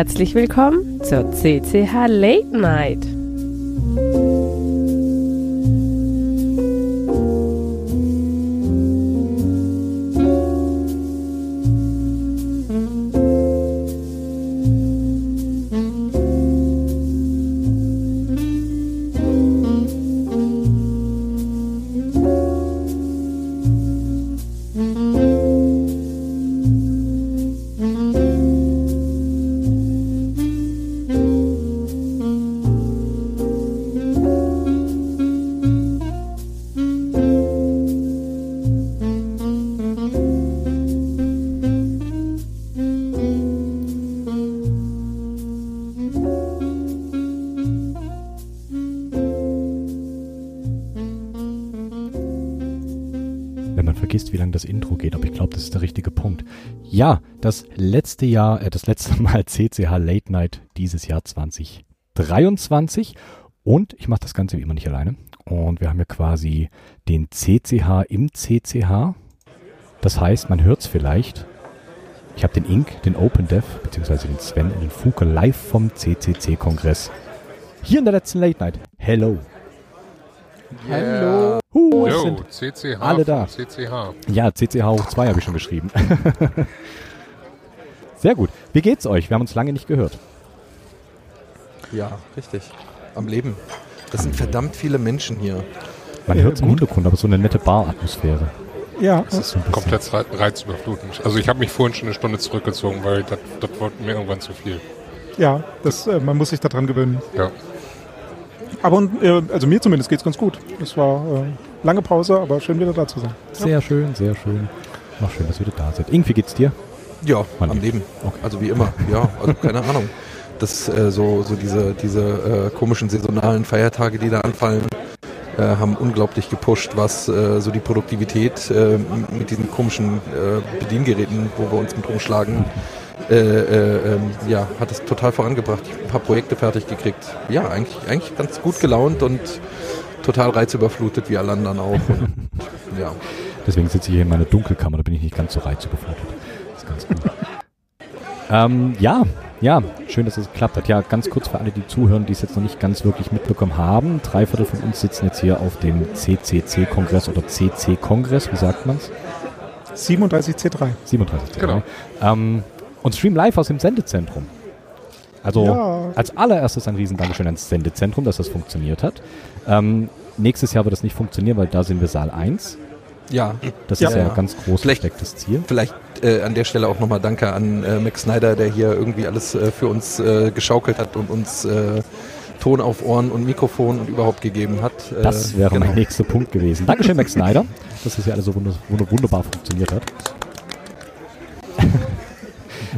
Herzlich willkommen zur CCH Late Night. Das Intro geht. Aber ich glaube, das ist der richtige Punkt. Ja, das letzte Jahr, äh, das letzte Mal CCH Late Night dieses Jahr 2023. Und ich mache das Ganze wie immer nicht alleine. Und wir haben ja quasi den CCH im CCH. Das heißt, man hört es vielleicht. Ich habe den Ink, den Open Dev, beziehungsweise den Sven und den Fuke live vom CCC-Kongress. Hier in der letzten Late Night. Hello. Hallo. Huh, es Yo, sind CCH. alle da. CCH. Ja, CCH hoch 2 habe ich schon geschrieben. Sehr gut. Wie geht's euch? Wir haben uns lange nicht gehört. Ja, richtig. Am Leben. Das sind verdammt viele Menschen hier. Man hört es im. Hintergrund, aber so eine nette Bar-Atmosphäre. Ja, Das ist so ein Komplett rei- reizüberflutend. Also ich habe mich vorhin schon eine Stunde zurückgezogen, weil das, das wurde mir irgendwann zu viel. ja das, äh, man muss sich daran gewöhnen. Ja. Aber und, äh, also mir zumindest geht's ganz gut. Es war äh, lange Pause, aber schön wieder da zu sein. Sehr schön, sehr schön. Ach, schön, dass ihr wieder da seid. Ing, wie geht's dir? Ja, Mann. am Leben. Okay. Also wie immer. Ja, also keine Ahnung. Das äh, so, so diese, diese äh, komischen saisonalen Feiertage, die da anfallen, äh, haben unglaublich gepusht, was äh, so die Produktivität äh, mit diesen komischen äh, Bediengeräten, wo wir uns mit rumschlagen, äh, äh, ähm, ja, hat es total vorangebracht. Ich hab ein paar Projekte fertig gekriegt. Ja, eigentlich, eigentlich ganz gut gelaunt und total reizüberflutet, wie alle anderen auch. Und, ja. Deswegen sitze ich hier in meiner Dunkelkammer, da bin ich nicht ganz so reizüberflutet. Das ist ganz gut. ähm, ja, ja, schön, dass es geklappt hat. Ja, ganz kurz für alle, die zuhören, die es jetzt noch nicht ganz wirklich mitbekommen haben. Drei Viertel von uns sitzen jetzt hier auf dem CCC-Kongress oder CC-Kongress, wie sagt man's? 37C3. 37. Genau. Ähm, und stream live aus dem Sendezentrum. Also Ja. als allererstes ein riesen Dankeschön ans Sendezentrum, dass das funktioniert hat. Ähm, nächstes Jahr wird das nicht funktionieren, weil da sind wir Saal 1. Ja, Das Ja. ist ja ein ganz groß Vielleicht- verstecktes Ziel. Vielleicht äh, an der Stelle auch nochmal Danke an äh, Max Snyder, der hier irgendwie alles äh, für uns äh, geschaukelt hat und uns äh, Ton auf Ohren und Mikrofon und überhaupt gegeben hat. Äh, Das wäre genau. mein nächster Punkt gewesen. Dankeschön, Max Snyder, dass das ja alles so wund wund wunderbar funktioniert hat.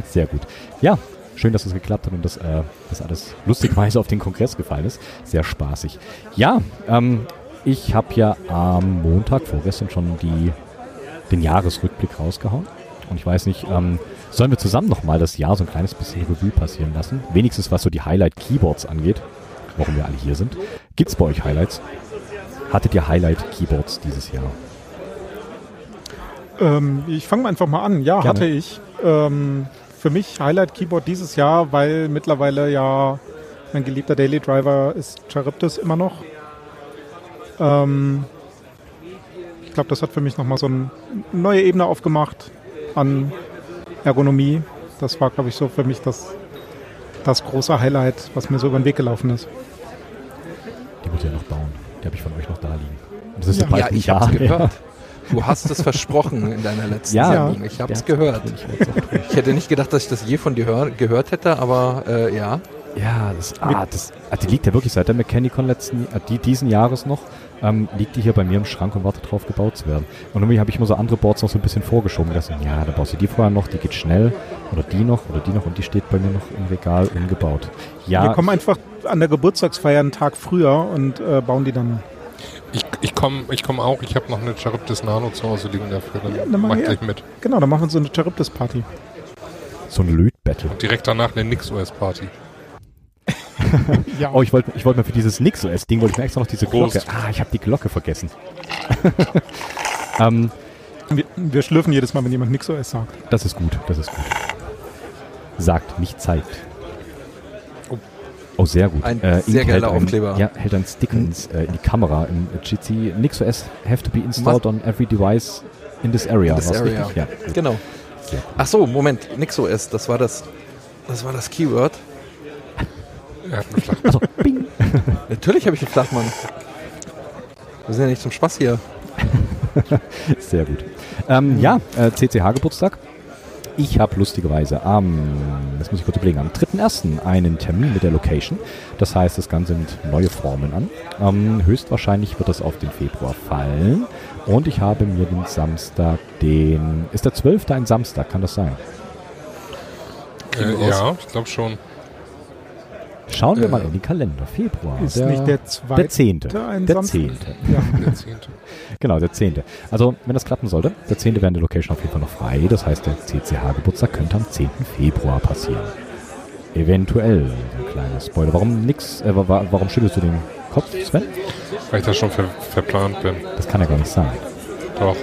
Sehr gut. Ja, schön, dass es geklappt hat und dass äh, das alles lustigweise auf den Kongress gefallen ist. Sehr spaßig. Ja, ähm, ich habe ja am Montag vorgestern schon die, den Jahresrückblick rausgehauen. Und ich weiß nicht, ähm, sollen wir zusammen nochmal das Jahr so ein kleines bisschen Revue passieren lassen? Wenigstens was so die Highlight-Keyboards angeht, warum wir alle hier sind. Gibt's bei euch Highlights? Hattet ihr Highlight-Keyboards dieses Jahr? Ähm, ich fange einfach mal an. Ja, Gerne. hatte ich. Ähm, für mich Highlight Keyboard dieses Jahr, weil mittlerweile ja mein geliebter Daily Driver ist Charybdis immer noch. Ähm, ich glaube, das hat für mich nochmal so eine neue Ebene aufgemacht an Ergonomie. Das war, glaube ich, so für mich das, das große Highlight, was mir so über den Weg gelaufen ist. Die wird ihr noch bauen. Die habe ich von euch noch da liegen. Das ist Ja. ja, Ja, ich Jahr her. gehört. Du hast es versprochen in deiner letzten Ja. Sendung. Ich hab's Ja, gehört. Ich hätte nicht gedacht, dass ich das je von dir hör gehört hätte, aber äh, ja. Ja, das, ah, das, ah, die liegt ja wirklich seit der Mechanicon letzten, äh, die, diesen Jahres noch, ähm, liegt die hier bei mir im Schrank und wartet drauf, gebaut zu werden. Und irgendwie habe ich immer so andere Boards noch so ein bisschen vorgeschoben. Dachte, ja, da baust du die vorher noch, die geht schnell. Oder die noch, oder die noch. Und die steht bei mir noch im Regal ungebaut. Ja, Wir kommen einfach an der Geburtstagsfeier einen Tag früher und äh, bauen die dann. Ich, ich komme ich komm auch. Ich habe noch eine Charybdis Nano zu Hause liegen dafür. Dann dann mach ich gleich mit. Genau, dann machen wir so eine Charybdis-Party. so ein Lötbattle. Direkt danach eine NixOS-Party. Ja, Oh, ich wollte ich wollte mir für dieses NixOS-Ding, wollte ich mir extra noch diese Prost. Glocke. Ah, ich habe die Glocke vergessen. ähm, wir, wir schlürfen jedes Mal, wenn jemand NixOS sagt. das ist gut, das ist gut. Sagt, nicht zeigt. Oh, sehr gut. Ein Ink sehr geiler hält einen- Aufkleber. Ja, hält einen Stick ins, äh, in die Kamera im GC. NixOS have to be installed on every device in this area. In this area. Ja. gut. Genau. Gut. Ach so, Moment, NixOS, das war das, das war das Keyword. Er hat einen Flach. Also, bing. Natürlich habe ich einen Flachmann. Wir sind ja nicht zum Spaß hier. Sehr gut. Ähm, ja, äh, CCH-Geburtstag. Ich habe lustigerweise am, das muss ich kurz überlegen, am 3.1. einen Termin mit der Location. Das heißt, das Ganze nimmt neue Formen an. Ähm, höchstwahrscheinlich wird das auf den Februar fallen. Und ich habe mir den Samstag, den, ist der 12. ein Samstag, kann das sein? Äh, ja, ich glaube schon. Schauen wir Äh, mal in den Kalender. Februar. Ist nicht der zweite der 10. ein Der? 10. Ja. Der zehnte. Genau, der 10. Also, wenn das klappen sollte, der 10. wäre in der Location auf jeden Fall noch frei. Das heißt, der CCH-Geburtstag könnte am 10. Februar passieren. Eventuell, ein kleiner Spoiler. Warum nix, äh, wa- wa- warum schüttelst du den Kopf, Sven? Weil ich da schon ver verplant bin. Das kann ja gar nicht sein. Doch.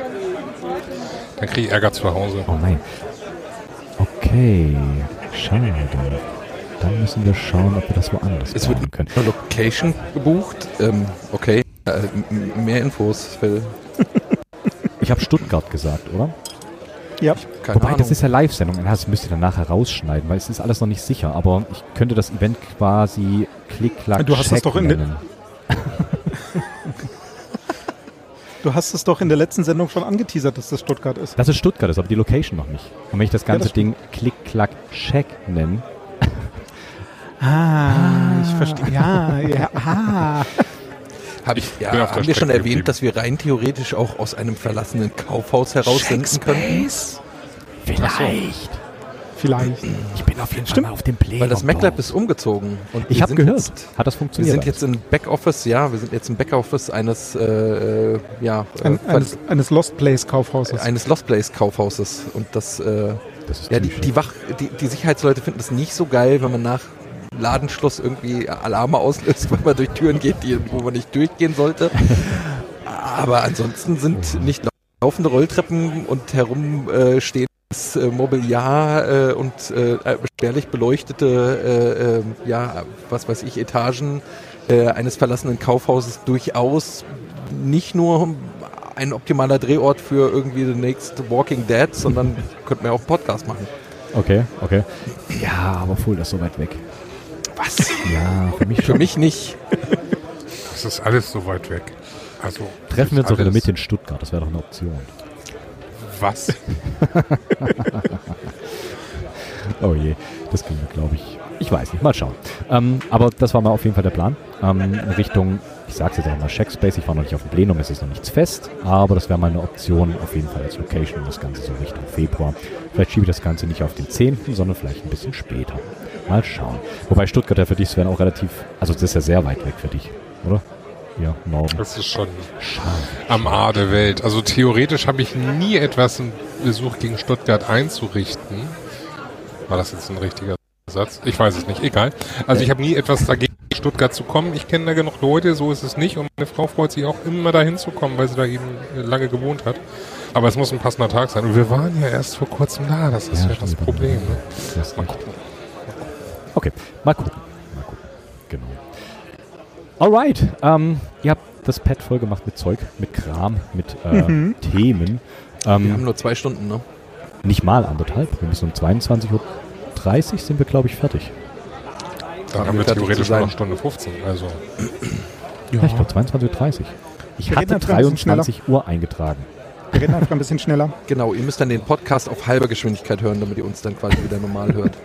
Dann kriege ich Ärger zu Hause. Oh nein. Okay, schade. Dann müssen wir schauen, ob wir das woanders Es wird können. eine Location gebucht. Ähm, okay. Äh, mehr Infos, Phil. Ich habe Stuttgart gesagt, oder? ja. Keine Wobei, Ahnung. das ist ja Live-Sendung. Ja, Das müsst ihr dann nachher rausschneiden, weil es ist alles noch nicht sicher. Aber ich könnte das Event quasi klick-klack Du hast das doch in der- nennen. Du hast es doch in der letzten Sendung schon angeteasert, dass das Stuttgart ist. Das ist Stuttgart, ist aber die Location noch nicht. Und wenn ich das ganze das Ding Klick-Klack-Check nenne, Ah, ich verstehe. Ja, ja, ah. Hab ich, ja, haben wir schon erwähnt, geblieben. dass wir rein theoretisch auch aus einem verlassenen Kaufhaus heraus senden können? vielleicht. Vielleicht. Ich bin auf jeden Fall auf dem Play. Weil das MacLab ist umgezogen. Und Ich wir habe gehört. Jetzt, Hat das wir funktioniert? sind jetzt im Backoffice, ja, wir sind jetzt im Backoffice eines, äh, äh, ja, äh, Ein, eines, eines Lost Place Kaufhauses. eines Lost Place Kaufhauses. Und das, äh, das ist ja, die, die, Wach, die, die Sicherheitsleute finden das nicht so geil, wenn man nach Ladenschluss irgendwie Alarme auslöst, wenn man durch Türen geht, die, wo man nicht durchgehen sollte. Aber ansonsten sind nicht laufende Rolltreppen und herumstehendes äh, Mobiliar äh, und äh, spärlich beleuchtete, äh, äh, ja, was weiß ich, Etagen äh, eines verlassenen Kaufhauses durchaus nicht nur ein optimaler Drehort für irgendwie The Next Walking Dead, sondern könnten wir auch einen Podcast machen. Okay, okay. Ja, aber Full, das ist so weit weg. Was? Ja, für mich Für mich nicht. Das ist alles so weit weg. Also. Treffen wir uns doch in der Mitte in Stuttgart, das wäre doch eine Option. Was? Oh je, das ging glaube ich. Ich weiß nicht, mal schauen. Ähm, aber das war mal auf jeden Fall der Plan. Ähm, Richtung, ich sag's jetzt auch mal, Checkspace, ich war noch nicht auf dem Plenum, es ist noch nichts fest, aber das wäre mal eine Option auf jeden Fall als Location, das Ganze so Richtung Februar. Vielleicht schiebe ich das Ganze nicht auf den 10., sondern vielleicht ein bisschen später. Mal schauen. Wobei Stuttgart ja für dich, Sven, auch relativ, also das ist ja sehr weit weg für dich, oder? Ja, Norden. Das ist schon Schade. am A der Welt. Also theoretisch habe ich nie etwas im Besuch gegen Stuttgart einzurichten. War das jetzt ein richtiger Satz? Ich weiß es nicht. Egal. Also ich habe nie etwas dagegen, nach Stuttgart zu kommen. Ich kenne da genug Leute, so ist es nicht. Und meine Frau freut sich auch immer dahin zu kommen, weil sie da eben lange gewohnt hat. Aber es muss ein passender Tag sein. Und wir waren ja erst vor kurzem da. Das ist Ja, ja, das. Problem. Ne? Mal gucken. Okay, mal gucken. Mal gucken. Genau. Alright. Ähm, ihr habt das Pad voll gemacht mit Zeug, mit Kram, mit äh, Themen. Wir haben Ähm, nur zwei Stunden, ne? nicht mal anderthalb. Wir müssen um 22.30 Uhr sind wir, glaube ich, fertig. Dann Haben haben wir theoretisch nur noch Stunde 15. Also Ja, ich glaube 22.30 Uhr. Ich Wir hatte reden einfach ein bisschen 23 Uhr eingetragen. Wir reden einfach ein bisschen schneller. Genau, ihr müsst dann den Podcast auf halber Geschwindigkeit hören, damit ihr uns dann quasi wieder normal hört.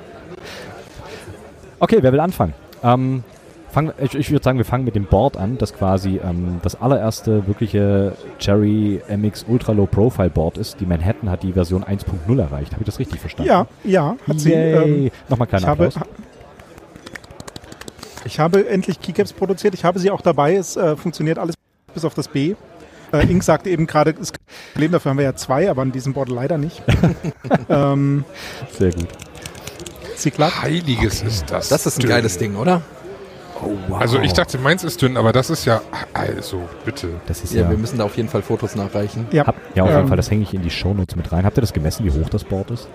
Okay, wer will anfangen? Ähm, fang, ich ich würde sagen, wir fangen mit dem Board an, das quasi ähm, das allererste wirkliche Cherry MX Ultra Low Profile Board ist. Die Manhattan hat die Version 1.0 erreicht. Habe ich das richtig verstanden? Ja, ja, hat sie. Ähm, Nochmal ich, kleiner habe, Applaus. ich habe endlich Keycaps produziert. Ich habe sie auch dabei. Es äh, funktioniert alles bis auf das B. Äh, Ink sagte eben gerade, das Problem dafür haben wir ja zwei, aber an diesem Board leider nicht. ähm, Sehr gut. Sie klappt. Heiliges ist das. Das ist ein dünn. geiles Ding, oder? Also ich dachte, meins ist dünn, aber das ist ja, also bitte. Das ist Ja, ja. wir müssen da auf jeden Fall Fotos nachreichen. Ja, hab, ja, auf jeden ähm, Fall, das hänge ich in die Shownotes mit rein. Habt ihr das gemessen, wie hoch das Board ist?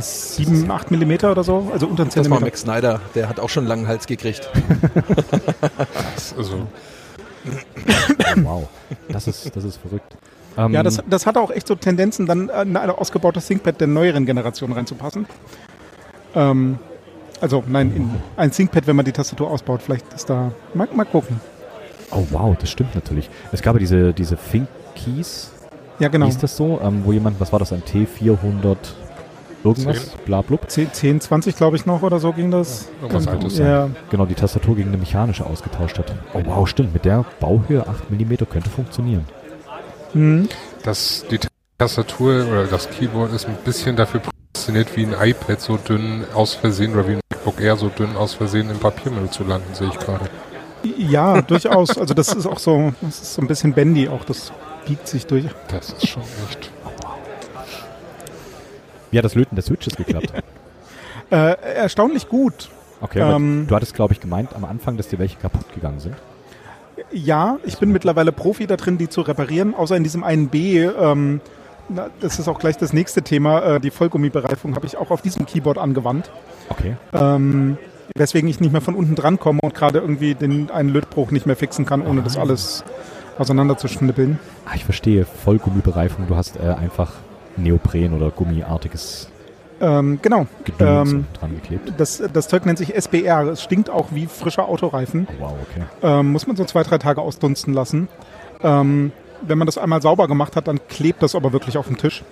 7, 8 Millimeter oder so, also unter 10 Das war. Max Snyder, der hat auch schon einen langen Hals gekriegt. Also, Wow, das ist, das ist verrückt. Ähm, Ja, das, das hat auch echt so Tendenzen, dann in ein ausgebautes ThinkPad der neueren Generation reinzupassen. Ähm, also, nein, in ein ThinkPad, wenn man die Tastatur ausbaut, vielleicht ist da. Mal, mal gucken. Oh wow, das stimmt natürlich. Es gab ja diese, diese Think Keys, Ja, genau. hieß das so, ähm, wo jemand, was war das, ein T400 irgendwas, bla blub, 10, 10 20, glaube ich, noch oder so ging das. irgendwas Ähm, Altes. Ja, genau, die Tastatur gegen eine mechanische ausgetauscht hat. Oh wow, stimmt, mit der Bauhöhe 8 mm könnte funktionieren. hm. Das, die Tastatur oder das Keyboard ist ein bisschen dafür prädestiniert, wie ein iPad so dünn aus Versehen oder wie ein MacBook Air so dünn aus Versehen im Papiermüll zu landen, sehe ich gerade. ja durchaus. Also, das ist auch so, das ist so ein bisschen bendy auch. Das biegt sich durch. Das ist schon echt. Wie hat das Löten der Switches geklappt? Äh, erstaunlich gut. Okay, aber Ähm, du hattest, glaube ich, gemeint am Anfang, dass dir welche kaputt gegangen sind. Ja, ich bin mittlerweile Profi da drin, die zu reparieren, außer in diesem einen B. Ähm, na, das ist auch gleich das nächste Thema. Äh, die Vollgummibereifung habe ich auch auf diesem Keyboard angewandt. Okay. Ähm, weswegen ich nicht mehr von unten dran komme und gerade irgendwie den einen Lötbruch nicht mehr fixen kann, ohne das alles auseinanderzuschnippeln. Ah, ich verstehe, Vollgummibereifung, du hast äh, einfach Neopren oder Gummiartiges Ähm, genau. Ähm, dran geklebt. Das, das Zeug nennt sich SBR. Es stinkt auch wie frischer Autoreifen. Oh, wow, okay. Ähm, muss man so zwei, drei Tage ausdunsten lassen. Ähm, wenn man das einmal sauber gemacht hat, dann klebt das aber wirklich auf dem Tisch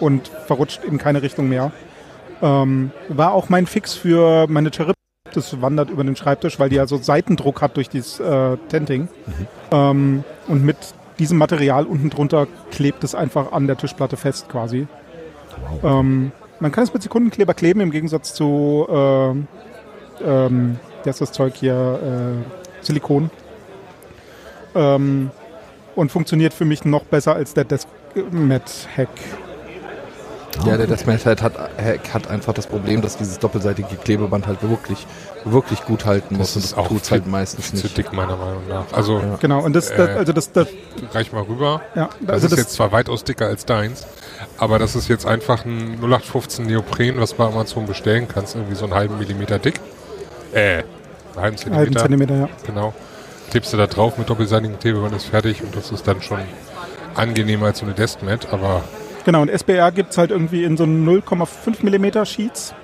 und verrutscht in keine Richtung mehr. Ähm, war auch mein Fix für meine Cherry. Das wandert über den Schreibtisch, weil die ja so Seitendruck hat durch dieses äh, Tenting. Ähm, und mit diesem Material unten drunter klebt es einfach an der Tischplatte fest quasi. Wow. Ähm, man kann es mit Sekundenkleber kleben, im Gegensatz zu, ähm, ähm, wie heißt das Zeug hier, äh, Silikon. Ähm, und funktioniert für mich noch besser als der Desk-Mat-Hack. Ja, der Deathmatch hat, hat, hat einfach das Problem, dass dieses doppelseitige Klebeband halt wirklich, wirklich gut halten muss. und das tut's halt meistens zu nicht. dick, meiner Meinung nach. Also, Ja. Genau, und das, das Äh. also das, das, reich mal rüber. ja, Das also ist das, jetzt zwar weitaus dicker als deins, aber das ist jetzt einfach ein 0815 Neopren, was du bei Amazon bestellen kannst, irgendwie so einen halben Millimeter dick. Äh, einen halben halben Zentimeter. Zentimeter, ja. Genau. Klebst du da drauf mit doppelseitigem Klebeband ist fertig und das ist dann schon angenehmer als so eine Deskmat, aber Genau, und SBR gibt es halt irgendwie in so 0,5 mm Sheets.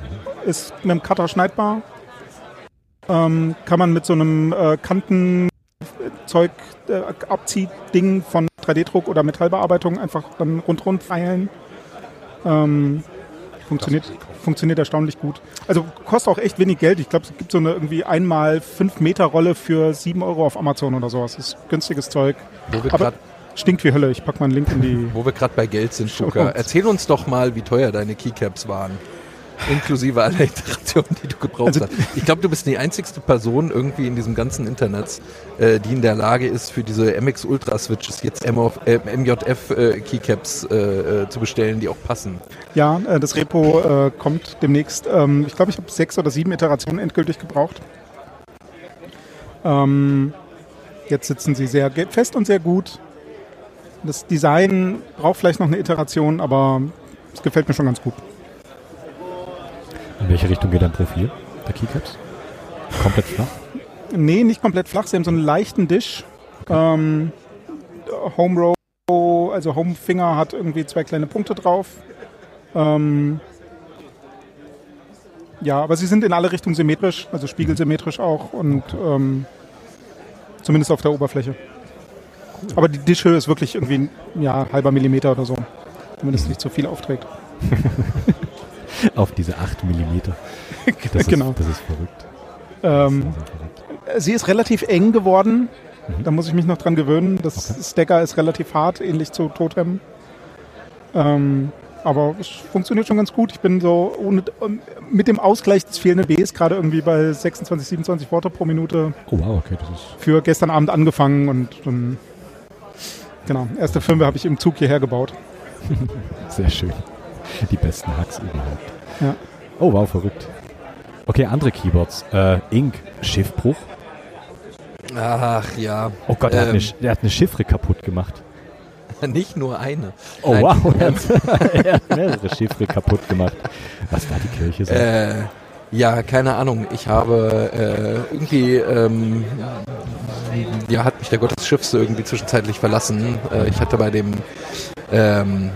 Ist mit dem Cutter schneidbar. Ähm, kann man mit so einem äh, Kantenzeug äh, Abziehding von 3D-Druck oder Metallbearbeitung einfach dann rundrund feilen. Ähm, funktioniert, funktioniert erstaunlich gut. Also kostet auch echt wenig Geld. Ich glaube, es gibt so eine irgendwie einmal 5 Meter Rolle für 7 Euro auf Amazon oder sowas. Das ist günstiges Zeug. Aber stinkt wie Hölle. Ich pack mal einen Link in die. Wo wir gerade bei Geld sind, Schuka, erzähl uns doch mal, wie teuer deine Keycaps waren. Inklusive aller Iterationen, die du gebraucht Also- hast. Ich glaube, du bist die einzigste Person irgendwie in diesem ganzen Internet, äh, die in der Lage ist, für diese MX Ultra Switches jetzt MF, äh, MJF äh, Keycaps äh, äh, zu bestellen, die auch passen. Ja, das Repo kommt demnächst. Ähm, ich glaube, ich habe sechs oder sieben Iterationen endgültig gebraucht. Ähm, jetzt sitzen sie sehr fest und sehr gut. Das Design braucht vielleicht noch eine Iteration, aber es gefällt mir schon ganz gut. In welche Richtung geht dein Profil der Keycaps? Komplett flach? Nee, nicht komplett flach. Sie haben so einen leichten Dish. Ähm, Home Row, also Home Finger hat irgendwie zwei kleine Punkte drauf. Ähm, ja, aber sie sind in alle Richtungen symmetrisch, also spiegelsymmetrisch auch und ähm, zumindest auf der Oberfläche. Aber die Dischhöhe ist wirklich irgendwie ein ja, halber Millimeter oder so. Zumindest nicht so viel aufträgt. Auf diese 8 mm. Das ist, Genau. Das ist verrückt. Ähm, verrückt. Sie ist relativ eng geworden. Mhm. Da muss ich mich noch dran gewöhnen. Das Okay. Stacker ist relativ hart, ähnlich zu Totem. Ähm, aber es funktioniert schon ganz gut. Ich bin so ohne, ähm, mit dem Ausgleich des fehlenden Bs gerade irgendwie bei 26, 27 Worte pro Minute Oh wow, okay, das ist für gestern Abend angefangen und dann genau, erste Filme habe ich im Zug hierher gebaut. sehr schön. Die besten Hacks überhaupt. Ja. Oh wow, verrückt. Okay, andere Keyboards. Äh, Ink, Schiffbruch. Ach ja. Oh Gott, hat, Ähm. eine, Sch- der hat eine Chiffre kaputt gemacht. Nicht nur eine. Oh Nein. wow, er hat, er hat mehrere Chiffre kaputt gemacht. Was war die Kirche so? Äh, ja, keine Ahnung. Ich habe äh, irgendwie, ähm, ja, hat mich der Gott des Schiffs irgendwie zwischenzeitlich verlassen. Äh, ich hatte bei dem, ähm,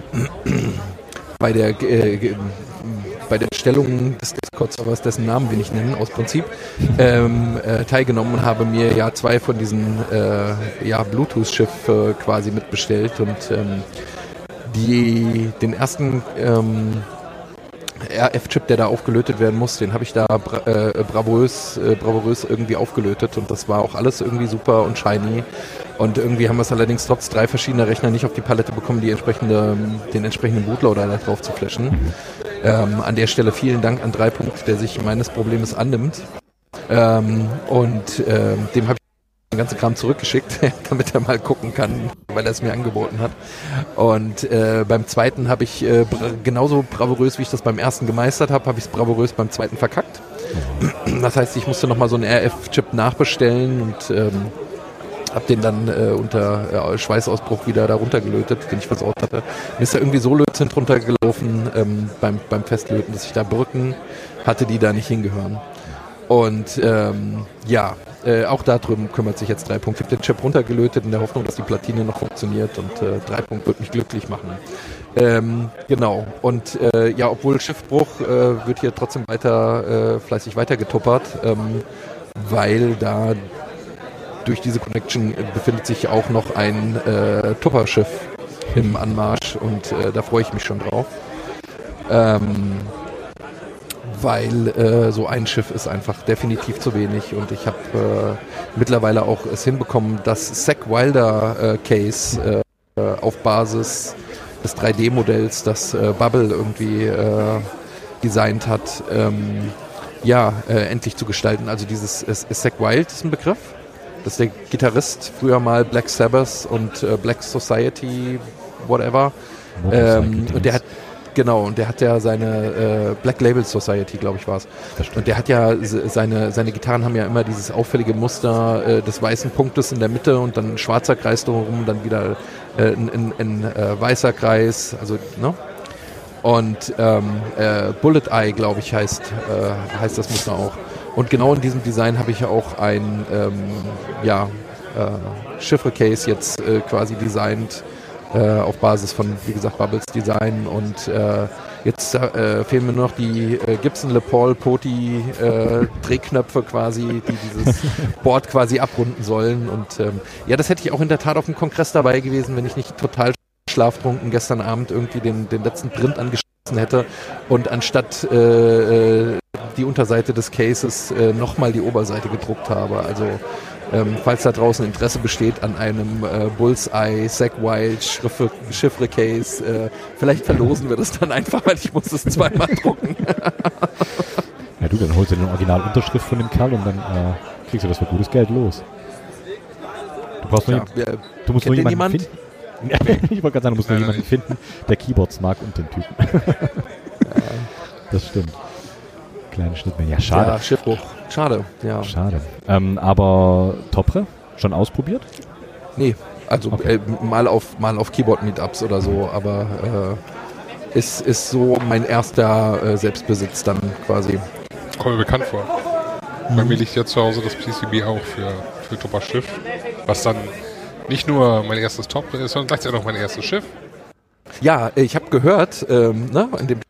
bei der, äh, bei der Erstellung des Discord-Servers, dessen Namen wir nicht nennen, aus Prinzip, ähm, äh, teilgenommen und habe mir ja zwei von diesen äh, ja, Bluetooth-Schiff äh, quasi mitbestellt und ähm, die, den ersten ähm, RF-Chip, der da aufgelötet werden muss, den habe ich da bra äh, bravourös, äh, bravourös irgendwie aufgelötet und das war auch alles irgendwie super und shiny. Und irgendwie haben wir es allerdings trotz drei verschiedener Rechner nicht auf die Palette bekommen, die entsprechende, den entsprechenden Bootloader da drauf zu flashen. Ähm, an der Stelle vielen Dank an Dreipunkt, der sich meines Problems annimmt. Ähm, und ähm, dem habe ich den ganzen Kram zurückgeschickt, damit er mal gucken kann, weil er es mir angeboten hat. Und äh, beim zweiten habe ich äh, bra genauso bravourös, wie ich das beim ersten gemeistert habe, habe ich es bravourös beim zweiten verkackt. Das heißt, ich musste nochmal so einen RF-Chip nachbestellen und ähm, habe den dann äh, unter Schweißausbruch wieder da runtergelötet, den ich versaut hatte. Mir ist da irgendwie so Lötzinn drunter gelaufen ähm, beim, beim Festlöten, dass ich da Brücken hatte, die da nicht hingehören. Und ähm, ja, äh, auch darum kümmert sich jetzt Dreipunkt. Ich habe den Chip runtergelötet in der Hoffnung, dass die Platine noch funktioniert und äh, Dreipunkt wird mich glücklich machen. Ähm, genau. Und äh, ja, obwohl Schiffbruch äh, wird hier trotzdem weiter äh, fleißig weitergetuppert, ähm, weil da durch diese Connection befindet sich auch noch ein äh, Tupperschiff im Anmarsch und äh, da freue ich mich schon drauf. Ähm, weil äh, so ein Schiff ist einfach definitiv zu wenig und ich habe äh, mittlerweile auch es hinbekommen, das Zack Wilder äh, Case äh, auf Basis des 3D-Modells, das äh, Bubble irgendwie äh, designt hat, ähm, ja, äh, endlich zu gestalten. Also dieses äh, Zack Wild ist ein Begriff. Das ist der Gitarrist, früher mal Black Sabbath und äh, Black Society, whatever. Ähm, und der hat Genau, und der hat ja seine äh, Black Label Society, glaube ich, war es. Und der hat ja se- seine, seine Gitarren haben ja immer dieses auffällige Muster äh, des weißen Punktes in der Mitte und dann ein schwarzer Kreis drumherum, dann wieder äh, ein, ein, ein äh, weißer Kreis, also, ne? Und ähm, äh, Bullet Eye, glaube ich, heißt, äh, heißt das Muster auch. Und genau in diesem Design habe ich ja auch ein ähm, ja, äh, Chiffre-Case jetzt quasi designt äh, auf Basis von, wie gesagt, Bubbles Design. Und äh, jetzt äh, fehlen mir nur noch die äh, Gibson Le Paul Poti äh, Drehknöpfe quasi, die dieses Board quasi abrunden sollen. Und ähm, ja, das hätte ich auch in der Tat auf dem Kongress dabei gewesen, wenn ich nicht total schlaftrunken gestern Abend irgendwie den, den letzten Print angeschlossen hätte und anstatt äh, äh, die Unterseite des Cases äh, nochmal die Oberseite gedruckt habe. Also ähm, falls da draußen Interesse besteht an einem äh, Bullseye, Zack Wild, Chiffre, Case, äh, vielleicht verlosen wir das dann einfach, weil ich muss es zweimal drucken. Ja du, dann holst du den Originalunterschrift von dem Kerl und dann äh, kriegst du das für gutes Geld los. Du brauchst nur, Ja, wir, du musst nur jemanden jemand? finden. ich wollte gerade sagen, du musst nur jemanden finden, der Keyboards mag und den Typen. das stimmt. Kleine Schnittmenge. Ja, schade. Ja, Schiffbruch. Schade, ja. Schade. Ähm, aber Topre, schon ausprobiert? Nee, also Okay. äh, mal auf mal auf Keyboard-Meetups oder so, aber äh, ist, ist so mein erster äh, Selbstbesitz dann quasi. Kommt mir bekannt vor. Bei mir liegt ja zu Hause das PCB auch für, für Tupper Schiff. Was dann nicht nur mein erstes Top ist, sondern gleichzeitig auch mein erstes Schiff. Ja, ich habe gehört, ähm, ne, in dem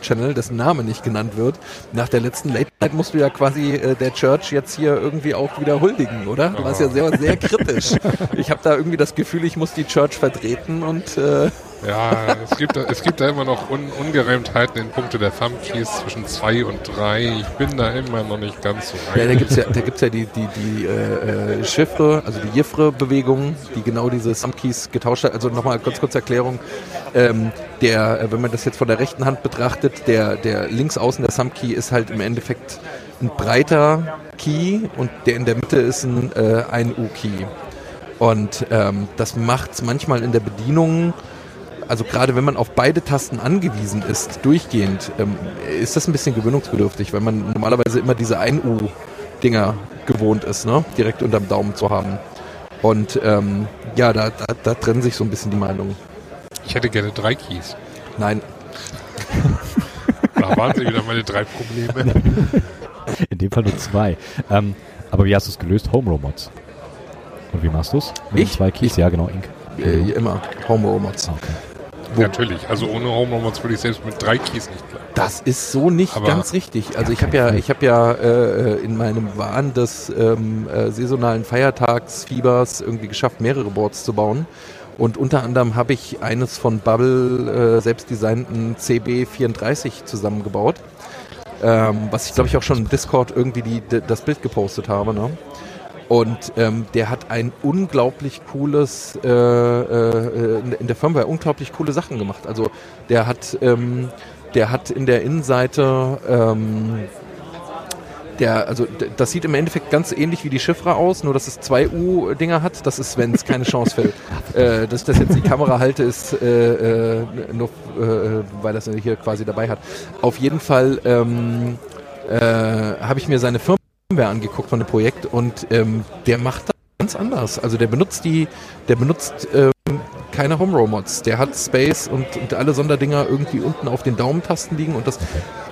Channel, dessen Name nicht genannt wird, nach der letzten Late Night musst du ja quasi äh, der Church jetzt hier irgendwie auch wieder huldigen, oder? Du warst ja sehr, sehr kritisch. Ich habe da irgendwie das Gefühl, ich muss die Church vertreten und äh, Ja, es gibt, da- es gibt da immer noch Un Ungereimtheiten in puncto der Thumbkeys zwischen 2 und 3. Ich bin da immer noch nicht ganz so Ja, da rein. gibt's ja, da gibt's ja die, die, die äh, äh, Chiffre, also die Jifre-Bewegung, die genau diese Sumkeys getauscht hat. Also nochmal ganz kurze Erklärung. Ähm, der, äh, wenn man das jetzt von der rechten Hand betrachtet, der, der links außen der Sumkey ist halt im Endeffekt ein breiter Key und der in der Mitte ist ein, äh, ein U-Key. Und ähm, das macht's manchmal in der Bedienung also gerade wenn man auf beide Tasten angewiesen ist, durchgehend, ähm, ist das ein bisschen gewöhnungsbedürftig, weil man normalerweise immer diese 1U-Dinger gewohnt ist, ne? direkt unterm Daumen zu haben. Und ähm, ja, da, da, da trennen sich so ein bisschen die Meinungen. Ich hätte gerne drei Keys. Nein, Da waren sie wieder meine drei Probleme. In dem Fall nur zwei. Ähm, aber wie hast du es gelöst? Home Robots. Und wie machst du es? Ich? Zwei Keys, ja genau, Ink. äh, immer Home Robots. Ah, Okay. Natürlich. Also ohne Home Robots würde ich selbst mit drei Keys nicht klar. Das ist so nicht Aber- ganz richtig. Also ich habe ja, ich habe ja äh, in meinem Wahn des ähm, äh, saisonalen Feiertagsfiebers irgendwie geschafft, mehrere Boards zu bauen. Und unter anderem habe ich eines von Bubble äh, selbstdesignten CB34 zusammengebaut. Ähm, was ich glaube ich auch schon im Discord irgendwie die, das Bild gepostet habe. Ne? Und ähm, der hat ein unglaublich cooles, äh, äh, in- der Firmware unglaublich coole Sachen gemacht. Also der hat, ähm, der hat in der Innenseite, ähm, der, also das sieht im Endeffekt ganz ähnlich wie die Chiffre aus, nur dass es zwei U-Dinger hat. Das ist, wenn es keine Chance fällt. äh, dass ich das jetzt die Kamera halte, ist äh, äh, nur, äh, weil das hier quasi dabei hat. Auf jeden Fall ähm, äh, habe ich mir seine Firmware angeguckt von dem Projekt und ähm, der macht das ganz anders. Also der benutzt die, der benutzt ähm, keine Home Robots. Der hat Space und, und alle Sonderdinger irgendwie unten auf den Daumentasten liegen und das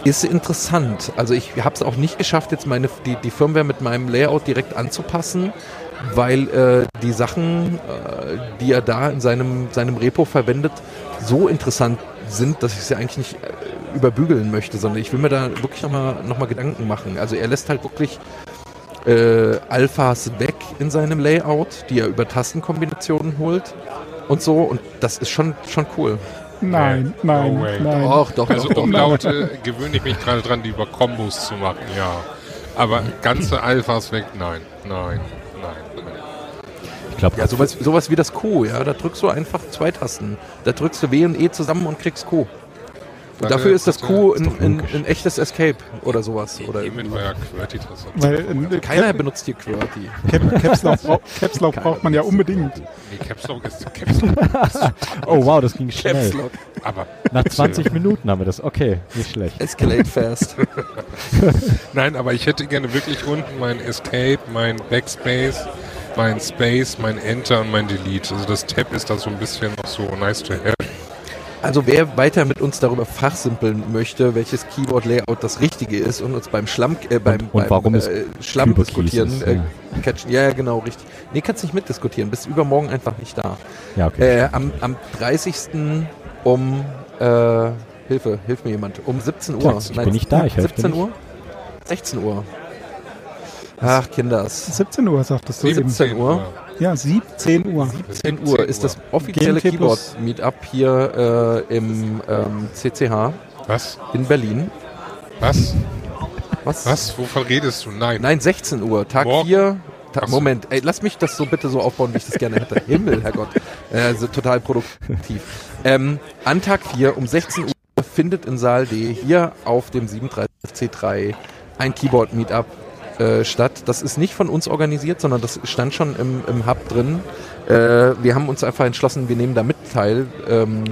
ist interessant. Also ich habe es auch nicht geschafft, jetzt meine die, die Firmware mit meinem Layout direkt anzupassen, weil äh, die Sachen, äh, die er da in seinem, seinem Repo verwendet, so interessant sind, dass ich sie eigentlich nicht äh, überbügeln möchte, sondern ich will mir da wirklich nochmal noch mal Gedanken machen. Also er lässt halt wirklich äh, Alphas weg in seinem Layout, die er über Tastenkombinationen holt und so. Und das ist schon, schon cool. Nein, No nein, way. nein. Doch, doch, Also doch, doch. Umlaute gewöhne ich mich gerade dran, die über Kombos zu machen, ja. Aber ganze Alphas weg, nein, nein, nein, nein. Ich glaube, Ja, sowas, sowas wie das Q, ja, da drückst du einfach zwei Tasten. Da drückst du W und E zusammen und kriegst Q. Dafür ist das. Q ein, ein, ein echtes Escape oder sowas. Oder war ja QWERTY-Tastatur. Weil äh, Keiner Cap, benutzt hier QWERTY. Cap, Caps Lock, Caps Lock braucht man ja unbedingt. Nee, Caps Lock ist Caps Lock. oh wow, das ging schnell. Caps Lock. Aber Nach 20 Minuten haben wir das. Okay, nicht schlecht. Escalate fast. nein, aber ich hätte gerne wirklich unten mein Escape, mein Backspace, mein Space, mein Enter und mein Delete. Also das Tab ist da so ein bisschen noch so nice to have. Also wer weiter mit uns darüber fachsimpeln möchte, welches Keyboard-Layout das richtige ist und uns beim Schlamm, äh, beim, Und- und beim warum äh, Schlamm diskutieren, ist, äh, ja. catchen. Ja, ja, genau, richtig. Nee, kannst nicht mitdiskutieren, bist übermorgen einfach nicht da. Ja, okay. Äh, am, am 30. um, äh, Hilfe, hilf mir jemand, um 17 Uhr. Ich bin nicht da, ich helfe dir 17 Uhr? 16 Uhr. Ach, Kinders. 17 Uhr, sagtest du eben. 17 Uhr. Ja, 17 Uhr. 17 Uhr ist das offizielle. Keyboard-Meetup hier äh, im ähm, CCH Was? in Berlin. Was? Was? Was? Wovon redest du? Nein. Nein, 16 Uhr, Tag Morgen? 4. Ta so. Moment, ey, lass mich das so bitte so aufbauen, wie ich das gerne hätte. Himmel, Herrgott. Äh, Also total produktiv. Ähm, an Tag 4 um 16 Uhr findet in Saal D hier auf dem 37C3 ein Keyboard-Meetup äh, statt. Das ist nicht von uns organisiert, sondern das stand schon im, im Hub drin. Äh, wir haben uns einfach entschlossen, wir nehmen da mit teil, ähm,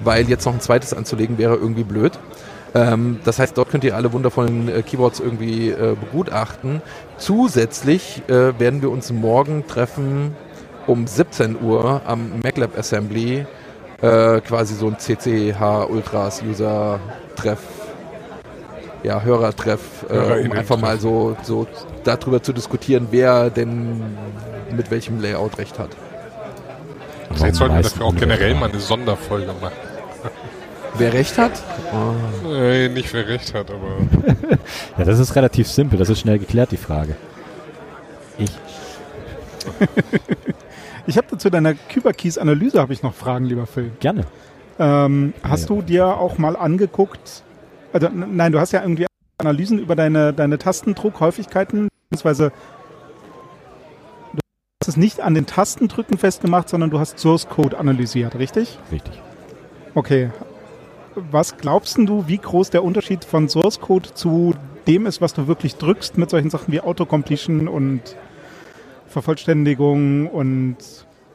weil jetzt noch ein zweites anzulegen wäre irgendwie blöd. Ähm, das heißt, dort könnt ihr alle wundervollen äh, Keyboards irgendwie äh, begutachten. Zusätzlich äh, werden wir uns morgen treffen um 17 Uhr am MacLab Assembly. Äh, quasi so ein CCH Ultras User Treff, ja, Hörertreff, äh, um einfach mal so, so darüber zu diskutieren, wer denn mit welchem Layout recht hat. Also jetzt sollten wir dafür auch generell mal eine Sonderfolge machen. Wer recht hat? Nee, nicht wer recht hat, aber Ja, das ist relativ simpel. Das ist schnell geklärt, die Frage. Ich. Ich habe zu deiner Kyberkeys-Analyse habe ich noch Fragen, lieber Phil. Gerne. Ähm, hast Ja. du dir auch mal angeguckt, also nein, du hast ja irgendwie Analysen über deine, deine Tastendruckhäufigkeiten, beziehungsweise du hast es nicht an den Tastendrücken festgemacht, sondern du hast Source Code analysiert, richtig? Richtig. Okay. Was glaubst du, wie groß der Unterschied von Source Code zu dem ist, was du wirklich drückst mit solchen Sachen wie Autocompletion und Vervollständigung und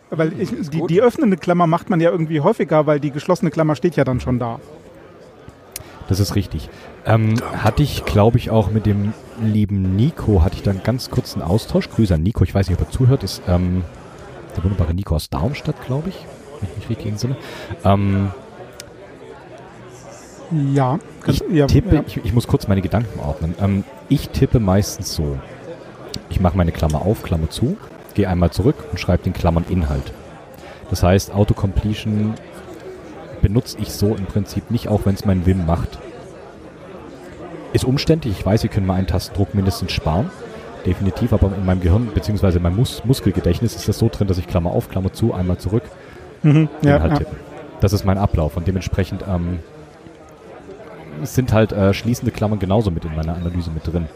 weil ich, die, die öffnende Klammer macht man ja irgendwie häufiger, weil die geschlossene Klammer steht ja dann schon da. Das ist richtig. Ähm, hatte ich, glaube ich, auch mit dem lieben Nico, hatte ich dann ganz kurz einen Austausch. Grüße an Nico, ich weiß nicht, ob er zuhört, ist ähm, der wunderbare Nico aus Darmstadt, glaube ich, wenn ich mich richtig entsinne. Ähm, Ja, ich ja, tippe, ja. ich, ich muss kurz meine Gedanken ordnen. Ähm, ich tippe meistens so. Ich mache meine Klammer auf, Klammer zu, gehe einmal zurück und schreibe den Klammern Inhalt. Das heißt, Autocompletion benutze ich so im Prinzip nicht, auch wenn es mein Wim macht. Ist umständlich, ich weiß, wir können mal einen Tastendruck mindestens sparen. Definitiv, aber in meinem Gehirn, beziehungsweise in meinem Mus Muskelgedächtnis ist das so drin, dass ich Klammer auf, Klammer zu, einmal zurück, Mhm, ja, Inhalt ja. tippen. Das ist mein Ablauf und dementsprechend ähm, sind halt äh, schließende Klammern genauso mit in meiner Analyse mit drin.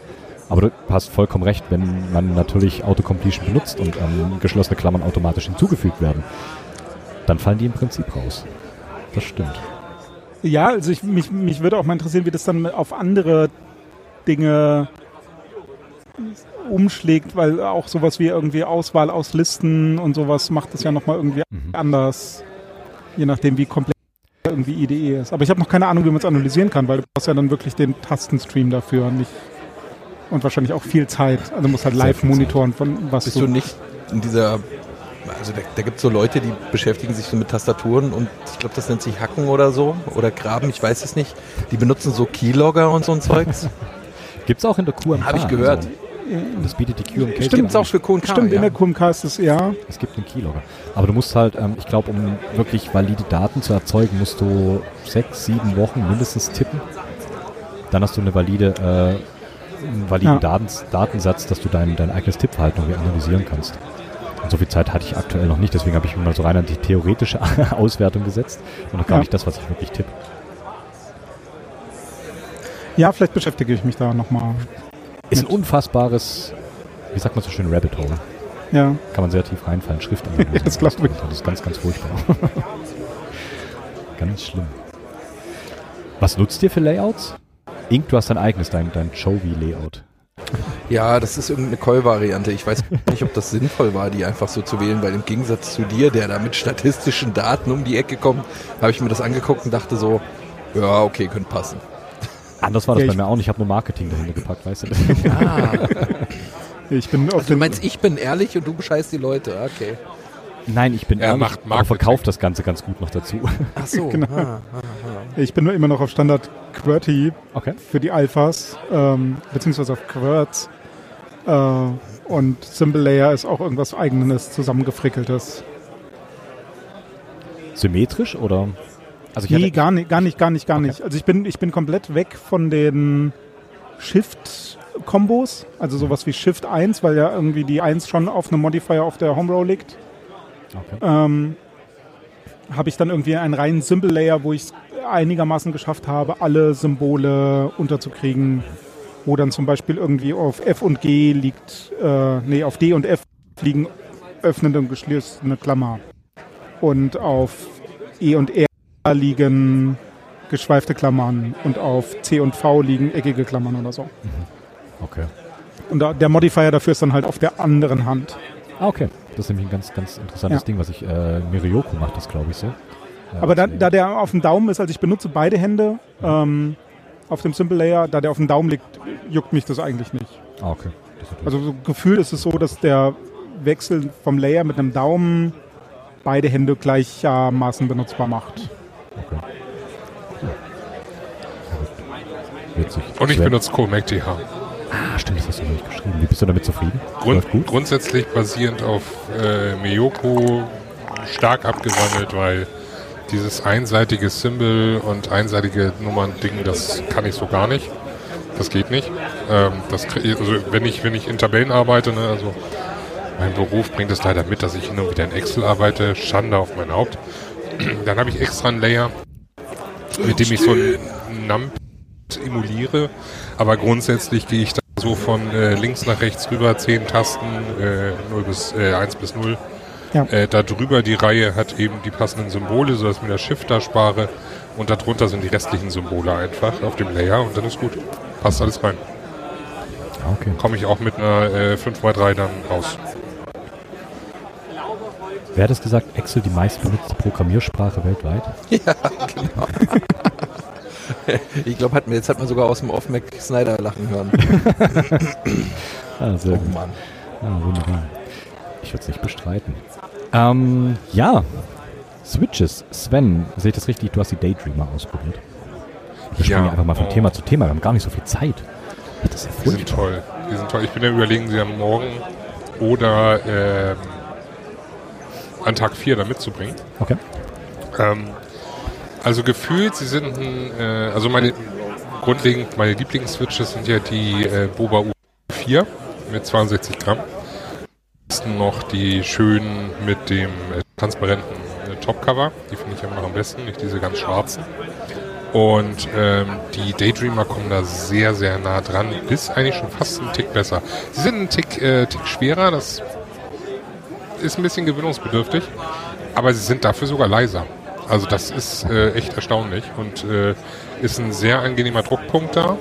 Aber du hast vollkommen recht, wenn man natürlich Autocompletion benutzt und ähm, geschlossene Klammern automatisch hinzugefügt werden, dann fallen die im Prinzip raus. Das stimmt. Ja, also ich, mich, mich würde auch mal interessieren, wie das dann auf andere Dinge umschlägt, weil auch sowas wie irgendwie Auswahl aus Listen und sowas macht das ja nochmal irgendwie Mhm. anders, je nachdem wie komplex irgendwie IDE ist. Aber ich habe noch keine Ahnung, wie man es analysieren kann, weil du brauchst ja dann wirklich den Tastenstream dafür und nicht und wahrscheinlich auch viel Zeit. Also du musst halt live monitoren von was Bist du nicht in dieser, also da, da gibt es so Leute, die beschäftigen sich so mit Tastaturen und ich glaube, das nennt sich Hacken oder so oder Graben, ich weiß es nicht. Die benutzen so Keylogger und so ein Zeugs. Gibt's auch in der QMK. Hab ich gehört. Also, das bietet die QMK. Stimmt, Gibt's auch für QK, Stimmt, in ja. der QMK ist es ja. Es gibt einen Keylogger. Aber du musst halt, ähm, ich glaube, um wirklich valide Daten zu erzeugen, musst du sechs, sieben Wochen mindestens tippen. Dann hast du eine valide, äh, einen validen Ja. Datens, Datensatz, dass du dein, dein eigenes Tippverhalten irgendwie analysieren kannst. Und so viel Zeit hatte ich aktuell noch nicht, deswegen habe ich mich mal so rein an die theoretische Auswertung gesetzt und gar Ja. nicht das, was ich wirklich tippe. Ja, vielleicht beschäftige ich mich da nochmal. Ist ein unfassbares, wie sagt man so schön, Rabbit Hole. Ja. Kann man sehr tief reinfallen. Schriftanalyse. Das glaub ich. Das ist ganz, ganz furchtbar. ganz schlimm. Was nutzt ihr für Layouts? Ink, du hast dein eigenes, dein, dein Chovy-Layout. Ja, das ist irgendeine Call-Variante. Ich weiß nicht, ob das sinnvoll war, die einfach so zu wählen, weil im Gegensatz zu dir, der da mit statistischen Daten um die Ecke kommt, habe ich mir das angeguckt und dachte so, ja, okay, könnte passen. Anders war das Ja, bei mir auch nicht. Ich habe nur Marketing dahinter gepackt, weißt du? Ah, Ich bin auf also du meinst, ich bin ehrlich und du bescheißt die Leute, okay. Nein, ich bin Er ehrlich, macht aber Marketing. verkauft das Ganze ganz gut noch dazu. Ach so, Genau. ah, ich bin nur immer noch auf Standard QWERTY Okay. für die Alphas, ähm, beziehungsweise auf QWERTZ. Äh, und Symbol Layer ist auch irgendwas eigenes, zusammengefrickeltes. Symmetrisch oder? Also ich Nee, gar nicht, gar nicht, gar nicht, gar Okay. nicht. Also ich bin, ich bin komplett weg von den Shift-Kombos, also sowas wie Shift 1, weil ja irgendwie die 1 schon auf einem Modifier auf der Home Row liegt. okay. ähm, habe ich dann irgendwie einen reinen Symbol Layer, wo ich es einigermaßen geschafft habe, alle Symbole unterzukriegen, wo dann zum Beispiel irgendwie auf F und G liegt, äh, nee, auf D und F liegen öffnende und geschlossene Klammer. Und auf E und R liegen geschweifte Klammern und auf C und V liegen eckige Klammern oder so. okay. Und da, der Modifier dafür ist dann halt auf der anderen Hand. Ah, okay. Das ist nämlich ein ganz, ganz interessantes Ja. Ding, was ich, äh, Mirioko macht das, glaube ich, so. Ja, Aber da, das- da der auf dem Daumen ist, also ich benutze beide Hände ähm, auf dem Simple Layer, da der auf dem Daumen liegt, juckt mich das eigentlich nicht. Ah, okay. Also so gefühlt ist es so, dass der Wechsel vom Layer mit einem Daumen beide Hände gleichermaßen benutzbar macht. okay. Ja. Witzig. Und ich Sehr- benutze CoMac.dh. Ah, stimmt, das hast du nicht geschrieben. Wie bist du damit zufrieden? Grund, grundsätzlich basierend auf äh, Miyoko stark abgewandelt, weil dieses einseitige Symbol und einseitige Nummern-Ding, das kann ich so gar nicht. Das geht nicht. Ähm, das, also wenn ich, wenn ich in Tabellen arbeite, ne, also mein Beruf bringt es leider mit, dass ich hin und wieder in Excel arbeite, Schande auf mein Haupt. Dann habe ich extra einen Layer, mit dem ich so ein NumPad emuliere, aber grundsätzlich gehe ich da so von äh, links nach rechts rüber, 10 Tasten, äh, 0 bis, äh, 1 bis 0. Ja. Äh, da drüber die Reihe hat eben die passenden Symbole, sodass ich mir das Shift da spare und darunter sind die restlichen Symbole einfach auf dem Layer und dann ist gut. Passt alles rein. Okay. Komme ich auch mit einer äh, 5x3 dann raus. Wer hat es gesagt? Excel die meistbenutzte Programmiersprache weltweit? Ich glaube, hat, jetzt hat man sogar aus dem Off Mac Snyder lachen hören. Ah, sehr Oh gut. Mann. Ah, wunderbar. Ich würde es nicht bestreiten. Ähm, ja. Switches. Sven, sehe ich das richtig? Du hast die Daydreamer ausprobiert. Wir springen ja einfach mal von Oh. Thema zu Thema. Wir haben gar nicht so viel Zeit. Das ist ja Die sind furchtbar. toll. Die sind toll. Ich bin ja überlegen, sie am Morgen oder ähm, an Tag 4 da mitzubringen. Okay. Ähm, also gefühlt, sie sind ein, äh, also meine grundlegend meine Lieblingsswitches sind ja die äh, Boba U4 mit 62 Gramm. Noch die schönen mit dem transparenten äh, Topcover. Die finde ich immer am besten, nicht diese ganz schwarzen. Und ähm, die Daydreamer kommen da sehr, sehr nah dran, bis eigentlich schon fast einen Tick besser. Sie sind einen Tick, äh, Tick schwerer, das ist ein bisschen gewöhnungsbedürftig, aber sie sind dafür sogar leiser. Also das ist äh, echt erstaunlich und äh, ist ein sehr angenehmer Druckpunkt da.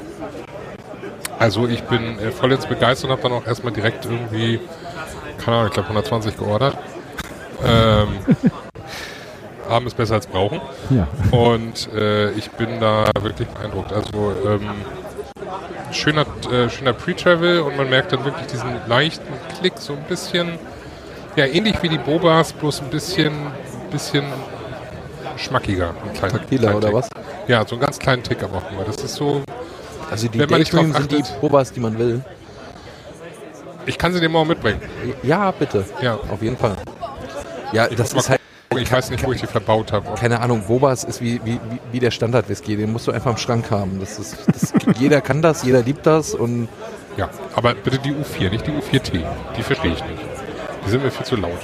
Also ich bin äh, vollends begeistert und habe dann auch erstmal direkt irgendwie, keine Ahnung, ich glaube 120 geordert. Ähm, haben ist besser als brauchen. Ja. Und äh, ich bin da wirklich beeindruckt. Also ähm, schöner, äh, schöner Pre-Travel und man merkt dann wirklich diesen leichten Klick, so ein bisschen, ja, ähnlich wie die Bobas, bloß ein bisschen, bisschen schmackiger. Ein kleiner, Taktiler kleinen oder Tick. was? Ja, so einen ganz kleinen Tick aber auch nur. Das ist so, Also die Wenn man nicht sind die. Bobas, die man will. Ich kann sie dir morgen mitbringen. Ja, bitte. Ja. Auf jeden Fall. Ja, Ich das ist halt. Ich weiß nicht, wo ich die verbaut habe. keine Ahnung, Bobas ist wie, wie, wie- wie der Standard-Whisky. Den musst du einfach im Schrank haben. Das ist, das, jeder kann das, jeder liebt das und Ja, aber bitte die U4, nicht die U4T. Die verstehe ich nicht. Die sind mir viel zu laut.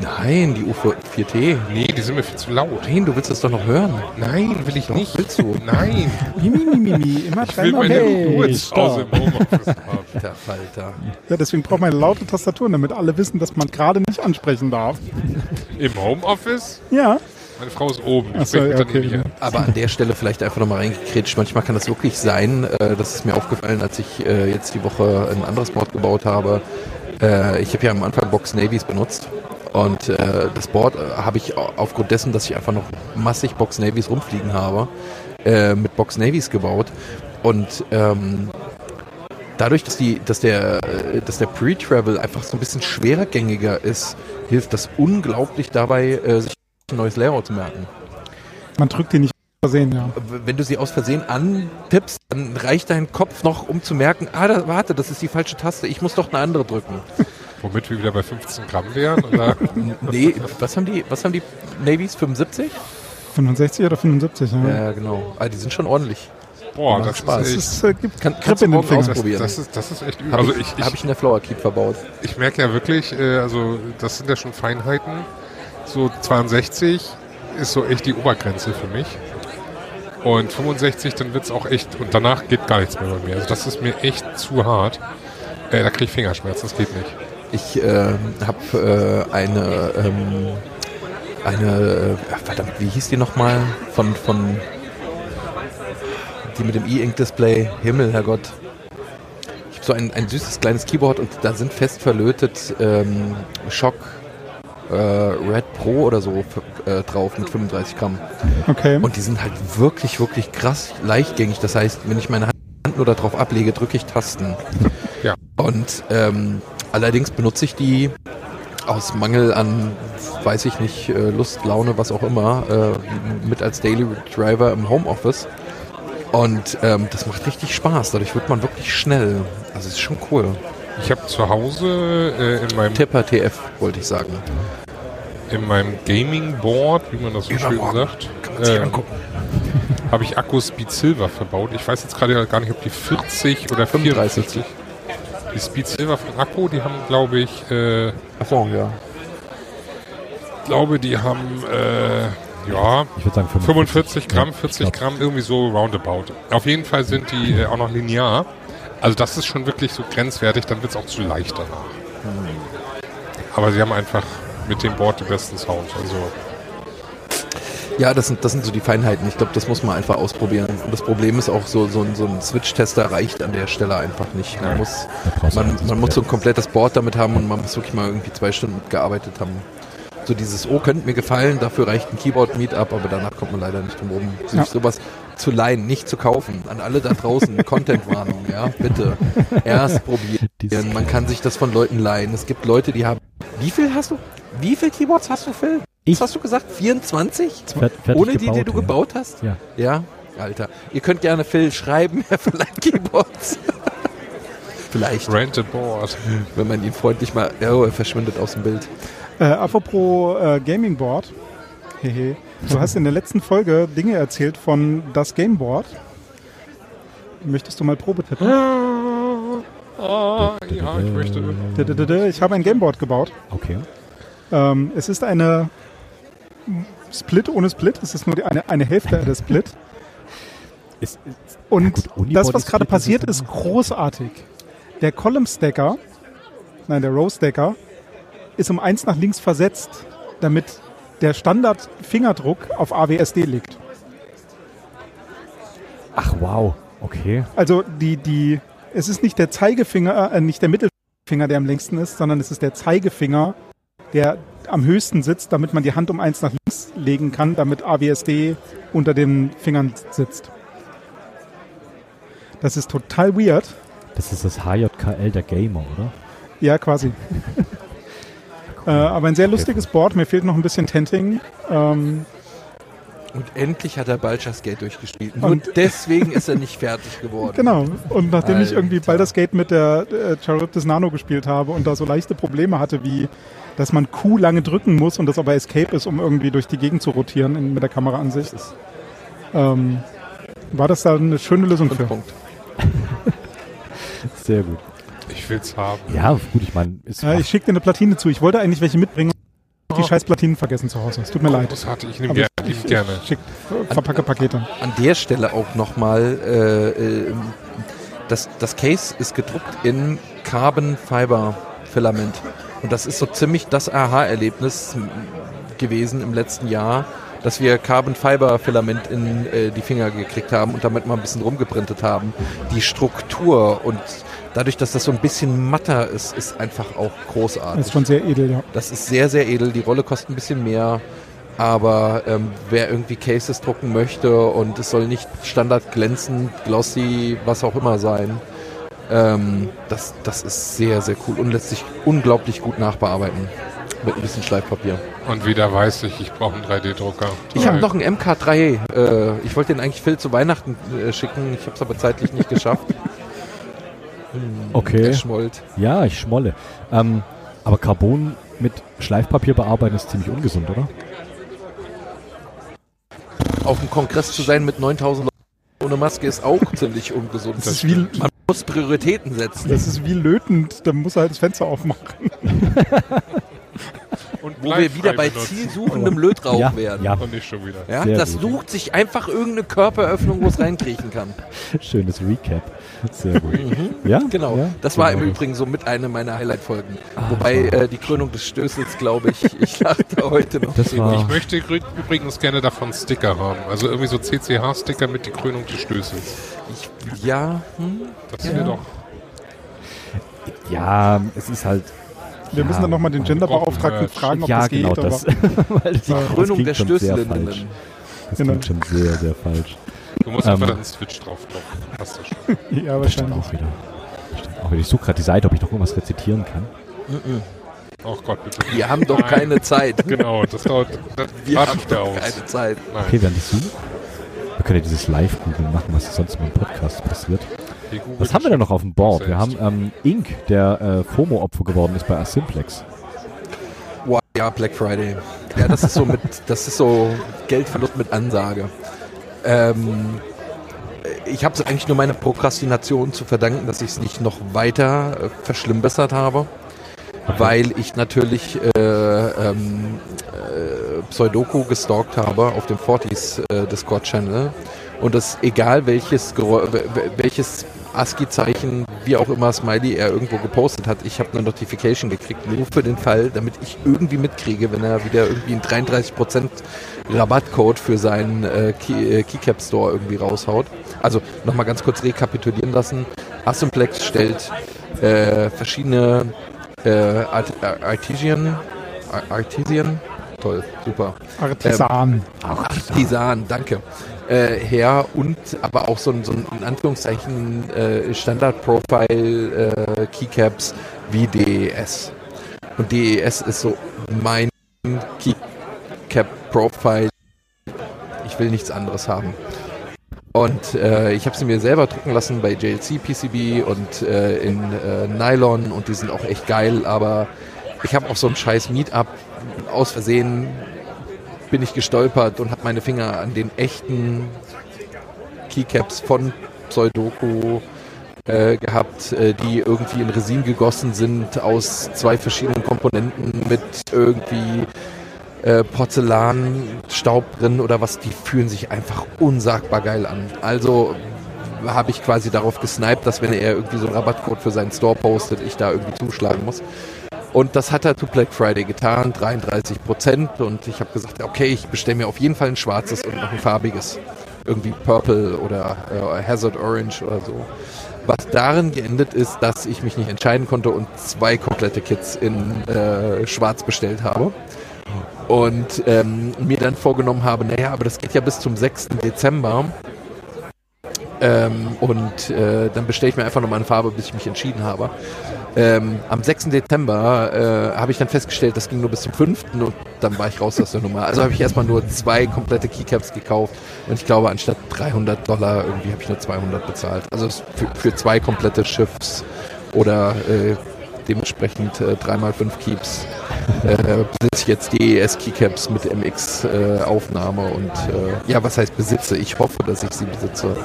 Nein, die U4T. Nee, die sind mir viel zu laut. Nein, du willst das doch noch hören. Nein, will ich Doch, nicht. willst du? Nein, Mimi, Mimi, Mimi, immer ich will meine hey, Ruhe zu Hause im Homeoffice haben. Der Falter. Ja, deswegen braucht man eine laute Tastatur, damit alle wissen, dass man gerade nicht ansprechen darf. Im Homeoffice? Ja. Meine Frau ist oben. So, okay. Aber an der Stelle vielleicht einfach nochmal reingekretscht. Manchmal kann das wirklich sein, äh, das ist mir aufgefallen, als ich äh, jetzt die Woche ein anderes Board gebaut habe. Äh, ich habe ja am Anfang Box Navies benutzt. Und äh, das Board äh, habe ich au- aufgrund dessen, dass ich einfach noch massig Box Navies rumfliegen habe, äh, mit Box Navies gebaut. Und ähm, dadurch, dass, die, dass der, äh, dass der Pre-Travel einfach so ein bisschen schwergängiger ist, hilft das unglaublich dabei, äh, sich ein neues Layout zu merken. Man drückt die nicht versehen, ja. Wenn du sie aus Versehen antippst, dann reicht dein Kopf noch, um zu merken, ah, da, warte, das ist die falsche Taste, ich muss doch eine andere drücken. Womit wir wieder bei 15 Gramm wären. Oder? nee, was haben die, was haben die Navies? 75? 65 oder 75, ja. Ja, genau. Ah, die sind schon ordentlich. Boah, Macht das Spaß. Das ist echt, ist, äh, gibt Kann, Grip kannst du morgen Fingern. das, ausprobieren. das, ist, das ist echt übel. Habe Also ich, ich, ich, hab ich in der Flower Keep verbaut. ich merke ja wirklich, äh, also das sind ja schon Feinheiten. So 62 ist so echt die Obergrenze für mich. Und 65, dann wird's auch echt, und danach geht gar nichts mehr bei mir. Also das ist mir echt zu hart. Äh, da kriege ich Fingerschmerzen, das geht nicht. Ich äh, habe äh, eine, ähm, eine, äh, verdammt, wie hieß die nochmal? Von, von, die mit dem E-Ink-Display. Himmel, Herrgott. Ich habe so ein, ein süßes kleines Keyboard und da sind fest verlötet ähm, Shock äh, Red Pro oder so f- äh, drauf mit 35 Gramm. Okay. Und die sind halt wirklich, wirklich krass leichtgängig. Das heißt, wenn ich meine Hand nur darauf ablege, drücke ich Tasten. Ja. Und ähm, allerdings benutze ich die aus Mangel an, weiß ich nicht, äh, Lust, Laune, was auch immer, äh, mit als Daily Driver im Homeoffice. Und ähm, das macht richtig Spaß. Dadurch wird man wirklich schnell. Also es ist schon cool. Ich habe zu Hause äh, in meinem Tipper TF, wollte ich sagen. in meinem Gaming Board, wie man das so schön sagt, äh, habe ich Akkus Speed Silver verbaut. Ich weiß jetzt gerade gar nicht, ob die 40 oder 35. 44. Die Speed Silver von Akku, die haben, glaube ich, äh, Achso, ja. glaube, die haben, äh, ja, Ich würde sagen 45 Gramm, Ja, ich 40 glaub. Gramm, irgendwie so roundabout. Auf jeden Fall sind die äh, auch noch linear. Also das ist schon wirklich so grenzwertig, dann wird es auch zu leicht danach. Aber sie haben einfach mit dem Board den besten Sound. Also Ja, das sind, das sind so die Feinheiten. Ich glaube, das muss man einfach ausprobieren. Und das Problem ist auch, so, so, ein- so ein Switch-Tester reicht an der Stelle einfach nicht. Man Nein. muss, man, man muss so ein komplettes Board damit haben und man muss wirklich mal irgendwie zwei Stunden mitgearbeitet haben. So dieses, oh, könnte mir gefallen, dafür reicht ein Keyboard-Meetup, aber danach kommt man leider nicht drum rum. Sich Ja. sowas zu leihen, nicht zu kaufen. An alle da draußen, Content-Warnung, ja, bitte. Erst probieren. Man kann sich das von Leuten leihen. Es gibt Leute, die haben. Wie viel hast du? Wie viel Keyboards hast du, Phil? Ich. Was hast du gesagt? 24? Fer- fertig Ohne die, die du ja. gebaut hast? Ja. Ja, Alter. Ihr könnt gerne Phil schreiben, er verleiht Keyboards. Vielleicht, Rent a board. wenn man ihn freundlich mal. Oh, er verschwindet aus dem Bild. Äh, apropos äh, Gaming Board. Hehe. Du hast in der letzten Folge Dinge erzählt von das Gameboard. Möchtest du mal Probe tippen? Ah, ja, ich möchte. Ich habe ein Gameboard gebaut. Okay. Ähm, es ist eine Split ohne Split. Es ist nur eine, eine Hälfte der Split. Ist, Und gut, Unibody das, was gerade ist passiert, es ist großartig. Der Column Stacker, nein, der Row Stacker, ist um eins nach links versetzt, damit der Standard-Fingerdruck auf AWSD liegt. ach wow, okay. Also die, die, es ist nicht der Zeigefinger, äh, nicht der Mittelfinger, der am längsten ist, sondern es ist der Zeigefinger, der am höchsten sitzt, damit man die Hand um eins nach links legen kann, damit AWSD unter den Fingern sitzt. Das ist total weird. Das ist das HJKL der Gamer, oder? Ja, quasi. äh, aber ein sehr lustiges Board. Mir fehlt noch ein bisschen Tenting. Ähm, Und endlich hat er Baldur's Gate durchgespielt. Nur Und- deswegen ist er nicht fertig geworden. genau. Und nachdem ich irgendwie Alter. Baldur's Gate mit der äh, Charybdis Nano gespielt habe und da so leichte Probleme hatte, wie dass man Q lange drücken muss und das aber Escape ist, um irgendwie durch die Gegend zu rotieren in, mit der Kameraansicht, ähm, war das da eine schöne Lösung für. Punkt. Sehr gut. Ich will's haben. Ja, gut, ich meine, Äh, ich schicke dir eine Platine zu. Ich wollte eigentlich welche mitbringen. hab Die scheiß Platinen vergessen zu Hause. Es tut mir leid. Großartig, ich nehme gerne, ich, ich, gerne. ich schick, verpacke Pakete. An der Stelle auch nochmal, äh, äh, das, das Case ist gedruckt in Carbon Fiber Filament. Und das ist so ziemlich das Aha-Erlebnis gewesen im letzten Jahr, dass wir Carbon Fiber Filament in äh, die Finger gekriegt haben und damit mal ein bisschen rumgeprintet haben. Die Struktur und dadurch, dass das so ein bisschen matter ist, ist einfach auch großartig. Das ist schon sehr edel, ja. Das ist sehr, sehr edel. Die Rolle kostet ein bisschen mehr. Aber ähm, wer irgendwie Cases drucken möchte und es soll nicht standard glänzend, glossy, was auch immer sein, ähm, das, das ist sehr, sehr cool und lässt sich unglaublich gut nachbearbeiten. Mit ein bisschen Schleifpapier. Und wieder weiß ich, ich brauche einen 3D-Drucker. Ich habe noch einen MK3. Äh, ich wollte den eigentlich Phil zu Weihnachten äh, schicken. Ich habe es aber zeitlich nicht geschafft. okay. Er schmollt. Ja, ich schmolle. Ähm, aber Carbon mit Schleifpapier bearbeiten ist ziemlich ungesund, oder? Auf dem Kongress zu sein mit 9000 Leuten ohne Maske ist auch ziemlich ungesund. Das ist, wie, Man muss Prioritäten setzen. das ist wie lötend. Da muss er halt das Fenster aufmachen. Und Wo wir wieder bei benutzen. zielsuchendem Lötrauch ja, werden. ja, Und nicht schon wieder. Ja, Sehr das gut. sucht sich einfach irgendeine Körperöffnung, wo es reinkriechen kann. schönes Recap. Sehr gut. Ja, Genau. Ja, das war genau. im Übrigen so mit einer meiner Highlight-Folgen. Wobei äh, die Krönung des Stößels, glaube ich, ich lachte heute noch. Das war- Ich möchte übrigens gerne davon Sticker haben. Also irgendwie so CCH-Sticker mit die Krönung des Stößels. Ich, ja, hm, Das Ja. wäre doch. Ja, es ist halt. Wir ja, müssen dann nochmal den Genderbeauftragten fragen, ob ja, das genau geht. das. aber, Weil das, die das Krönung klingt der schon sehr Stößelinnen. falsch. Das Genau. klingt schon sehr, sehr falsch. Du musst Ähm. einfach einen Switch drauf drauf. Passt das schon. ja, Das wahrscheinlich. auch wieder. Das auch wieder. Ich suche gerade die Seite, ob ich noch irgendwas rezitieren kann. Oh Gott, bitte. Wir haben doch Nein. keine Zeit. Genau, das dauert. Das Wir haben doch aus. keine Zeit. Nein. Okay, während ich suche. Wir können ja dieses Live-Googeln machen, was sonst im Podcast passiert. Was haben wir denn noch auf dem Board? Wir haben ähm, Ink, der äh, FOMO-Opfer geworden ist bei Asimplex. Wow, ja, Black Friday. Ja, das ist so mit, das ist so Geldverlust mit Ansage. Ähm, ich habe es eigentlich nur meiner Prokrastination zu verdanken, dass ich es nicht noch weiter äh, verschlimmbessert habe, weil ich natürlich äh, ähm, äh, Pseudoku gestalkt habe auf dem Fortis äh, Discord-Channel und das egal welches Gerä- wel- welches ASCII-Zeichen, wie auch immer Smiley er irgendwo gepostet hat, ich habe eine Notification gekriegt, nur für den Fall, damit ich irgendwie mitkriege, wenn er wieder irgendwie einen 33% Rabattcode für seinen äh, Key, äh, Keycap Store irgendwie raushaut. Also nochmal ganz kurz rekapitulieren lassen. Asimplex stellt äh, verschiedene äh, Art äh, Artesian, Ar- Artesian toll, super. Artisan. Artisan, danke. Äh, her und aber auch so ein, so ein in Anführungszeichen äh, Standard-Profile äh, Keycaps wie DES. Und DES ist so mein Keycap-Profile. Ich will nichts anderes haben. Und äh, ich habe sie mir selber drucken lassen bei JLC PCB und äh, in äh, Nylon und die sind auch echt geil, aber ich habe auf so einem scheiß Meetup aus Versehen bin ich gestolpert und habe meine Finger an den echten Keycaps von Pseudoku äh, gehabt, äh, die irgendwie in Resin gegossen sind aus zwei verschiedenen Komponenten mit irgendwie äh, Porzellanstaub drin oder was, die fühlen sich einfach unsagbar geil an. Also habe ich quasi darauf gesniped, dass wenn er irgendwie so einen Rabattcode für seinen Store postet, ich da irgendwie zuschlagen muss. Und das hat er zu Black Friday getan, 33 Prozent. Und ich habe gesagt, okay, ich bestelle mir auf jeden Fall ein schwarzes und noch ein farbiges. Irgendwie Purple oder äh, Hazard Orange oder so. Was darin geendet ist, dass ich mich nicht entscheiden konnte und zwei komplette Kits in äh, schwarz bestellt habe. Und ähm, mir dann vorgenommen habe, naja, aber das geht ja bis zum 6. Dezember. Ähm, und äh, dann bestelle ich mir einfach nochmal eine Farbe, bis ich mich entschieden habe. Ähm, am 6. Dezember äh, habe ich dann festgestellt, das ging nur bis zum 5. und dann war ich raus aus der Nummer. Also habe ich erstmal nur zwei komplette Keycaps gekauft und ich glaube, anstatt 300 Dollar irgendwie habe ich nur 200 bezahlt. Also für, für zwei komplette Schiffs oder äh, dementsprechend äh, 3x5 Keeps äh, besitze ich jetzt DES Keycaps mit MX äh, und äh, ja, was heißt besitze? Ich hoffe, dass ich sie besitze.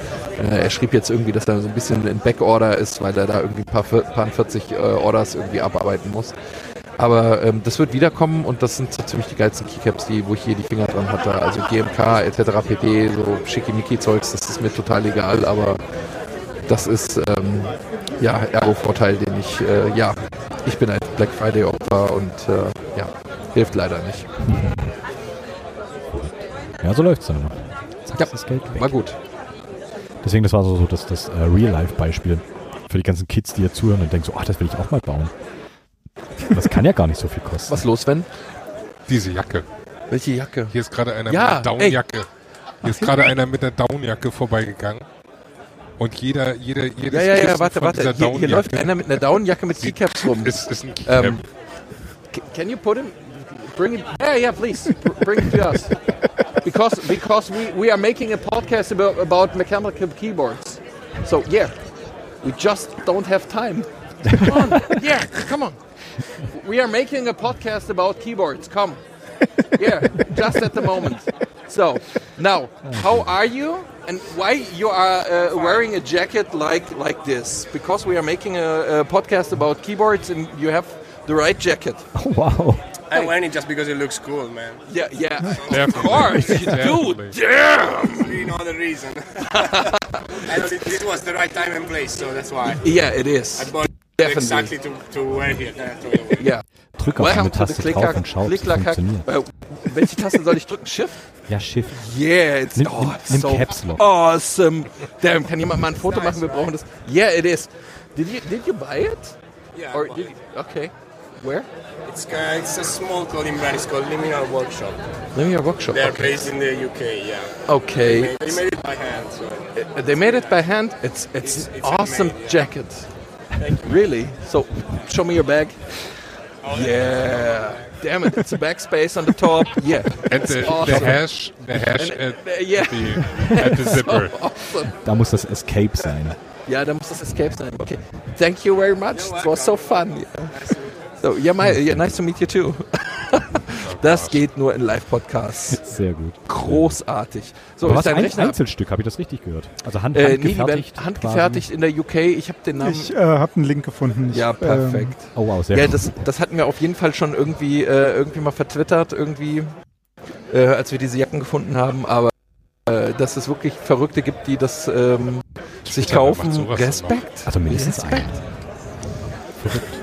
Äh, er schrieb jetzt irgendwie, dass er so ein bisschen in Backorder ist, weil er da irgendwie ein paar, paar 40 äh, Orders irgendwie abarbeiten muss. Aber ähm, das wird wiederkommen und das sind so ziemlich die geilsten Keycaps, die, wo ich hier die Finger dran hatte. Also GMK etc. pp, so schickimicki-Zeugs, das ist mir total egal, aber das ist ähm, ja Ergo-Vorteil, den ich, äh, ja, ich bin ein Black Friday-Opfer und äh, ja, hilft leider nicht. Ja, so läuft's dann. Zack, Ja, das Geld weg. War gut. Deswegen, das war so, so das, das äh, Real-Life-Beispiel für die ganzen Kids, die jetzt zuhören und denken so, ach, das will ich auch mal bauen. Das kann ja gar nicht so viel kosten. Was los, Sven? Diese Jacke. Welche Jacke? Hier ist gerade einer Ja, mit einer Downjacke. Hier ist gerade einer mit einer Downjacke vorbeigegangen. Und jeder, jeder, jedes Ja, ja, ja, warte, warte. Hier, hier läuft einer mit einer Downjacke mit Keycaps rum. ist, ist ein Keycap. Ähm, c- can you put him? Bring it. Yeah, yeah, please. Br- Bring it to us. Because because we, we are making a podcast about about mechanical keyboards. So yeah, we just don't have time. Come on. Yeah, come on. We are making a podcast about keyboards. Come. Yeah, just at the moment. So now, how are you? And why you are uh, wearing a jacket like like this? Because we are making a, a podcast about keyboards, and you have the right jacket. Oh, wow. I'm wearing it just because it looks cool, man. Yeah, yeah. Definitely. Of course, you do. Damn. You know the reason. I know it- this was the right time and place, so that's why. Yeah, it is. Definitely. exactly to, to wear here. Yeah. Drück auf eine Welcome to the Taste Clicker, drauf und schau, ob es funktioniert. äh, welche Taste soll ich drücken? Shift? Ja, Schiff. Yeah, it's Nimm- oh, nimm- so Caps Lock. awesome. Damn, kann jemand mal ein Foto machen? Wir brauchen das. Yeah, it is. Did you did you buy it? Yeah, Or I bought did it. you, okay. Where? it's, uh, it's a small clothing brand. It's called Liminal Workshop. Your workshop. They're Okay. based in the UK. Yeah. Okay. They, they made it by hand. So. They made it by hand. It's it's, It's- it's awesome handmade, yeah. jacket. Really? So, show me your bag. Oh, Yeah. Damn it! It's a backspace on the top. Yeah. And the, the awesome. hash, the hash And, at, uh, yeah. the, at the zipper. Awesome. Da muss das Escape sein. Ja, da muss das Escape sein. Okay. Thank you very much. It was so fun. Yeah. So, yeah, my, yeah, nice to meet you too. Das geht nur in Live-Podcasts. Sehr gut. Großartig. So, ist was dein ein Rechner? Einzelstück, habe ich das richtig gehört? Also hand, Äh, nee, die werden handgefertigt. handgefertigt in der UK. Ich habe den Namen. Ich äh, habe einen Link gefunden. Ich, ja, perfekt. Quasi. Oh wow, sehr Ja, gut. das, das hatten wir auf jeden Fall schon irgendwie, äh, irgendwie mal vertwittert, irgendwie, äh, als wir diese Jacken gefunden haben. Aber äh, dass es wirklich Verrückte gibt, die das ähm, sich kaufen. Respekt. also mindestens Respekt. ein.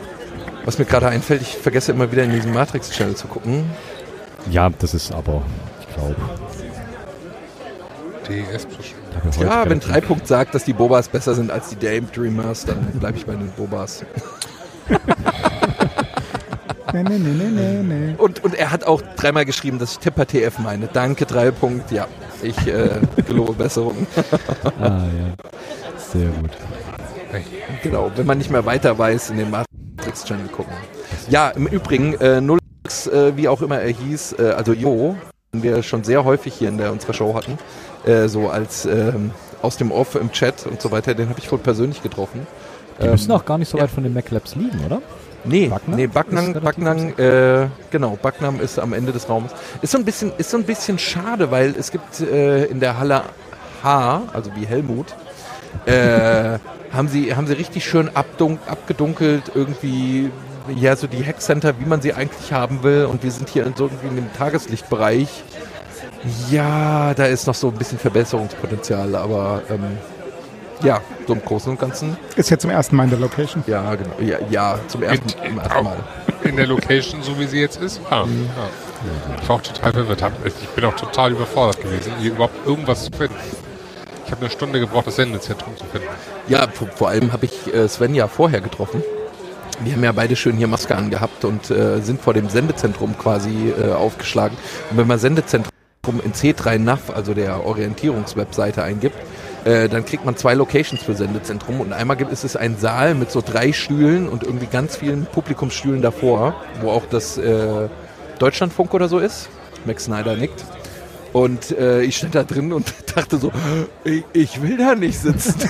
Was mir gerade einfällt, ich vergesse immer wieder in diesen Matrix-Channel zu gucken. Ja, das ist aber, ich glaube, heute Ja, wenn Dreipunkt sagt, dass die Bobas besser sind als die Dame Dreamers, dann bleibe ich bei den Bobas. Nee, nee, nee, nee, nee. Und, und er hat auch dreimal geschrieben, dass ich Tipper TF meine. Danke, drei Punkt. Ja, ich äh, gelobe Besserung. Ah, ja. Sehr gut. Genau, wenn man nicht mehr weiter weiß, in den Matrix-Channel gucken. Ja, im Übrigen, äh, Nullx, äh, wie auch immer er hieß, äh, also Jo, den wir schon sehr häufig hier in der, unserer Show hatten, äh, so als ähm, aus dem Off im Chat und so weiter, den habe ich wohl persönlich getroffen. Die Ähm, müssen auch gar nicht so ja. weit von den Mac Labs liegen, oder? Nee, Backnang? nee, Backnang, Backnang, äh, genau, Backnam ist am Ende des Raumes. Ist so ein bisschen, ist so ein bisschen schade, weil es gibt äh, in der Halle H, also wie Helmut, äh, haben sie, haben sie richtig schön abgedunkelt, irgendwie, ja, so die Hackcenter, wie man sie eigentlich haben will. Und wir sind hier in so irgendwie in dem Tageslichtbereich. Ja, da ist noch so ein bisschen Verbesserungspotenzial, aber ähm, ja, so im Großen und Ganzen, Ist jetzt zum ersten Mal in der Location. ja, genau, ja, ja zum ersten, zum ersten Mal. In der Location, so wie sie jetzt ist? Ja. ja. Ich war auch total verwirrt. Ich bin auch total überfordert gewesen, hier überhaupt irgendwas zu finden. Ich habe eine Stunde gebraucht, das Sendezentrum zu finden. Ja, vor, allem habe ich äh, Sven ja vorher getroffen. Wir haben ja beide schön hier Maske angehabt und äh, sind vor dem Sendezentrum quasi äh, aufgeschlagen. Und wenn man Sendezentrum in C3NAV, also der Orientierungswebseite, eingibt, äh, dann kriegt man zwei Locations für Sendezentrum. Und einmal gibt es einen Saal mit so drei Stühlen und irgendwie ganz vielen Publikumsstühlen davor, wo auch das äh, Deutschlandfunk oder so ist. Max Snyder nickt. Und äh, ich stand da drin und dachte so, ich, ich will da nicht sitzen.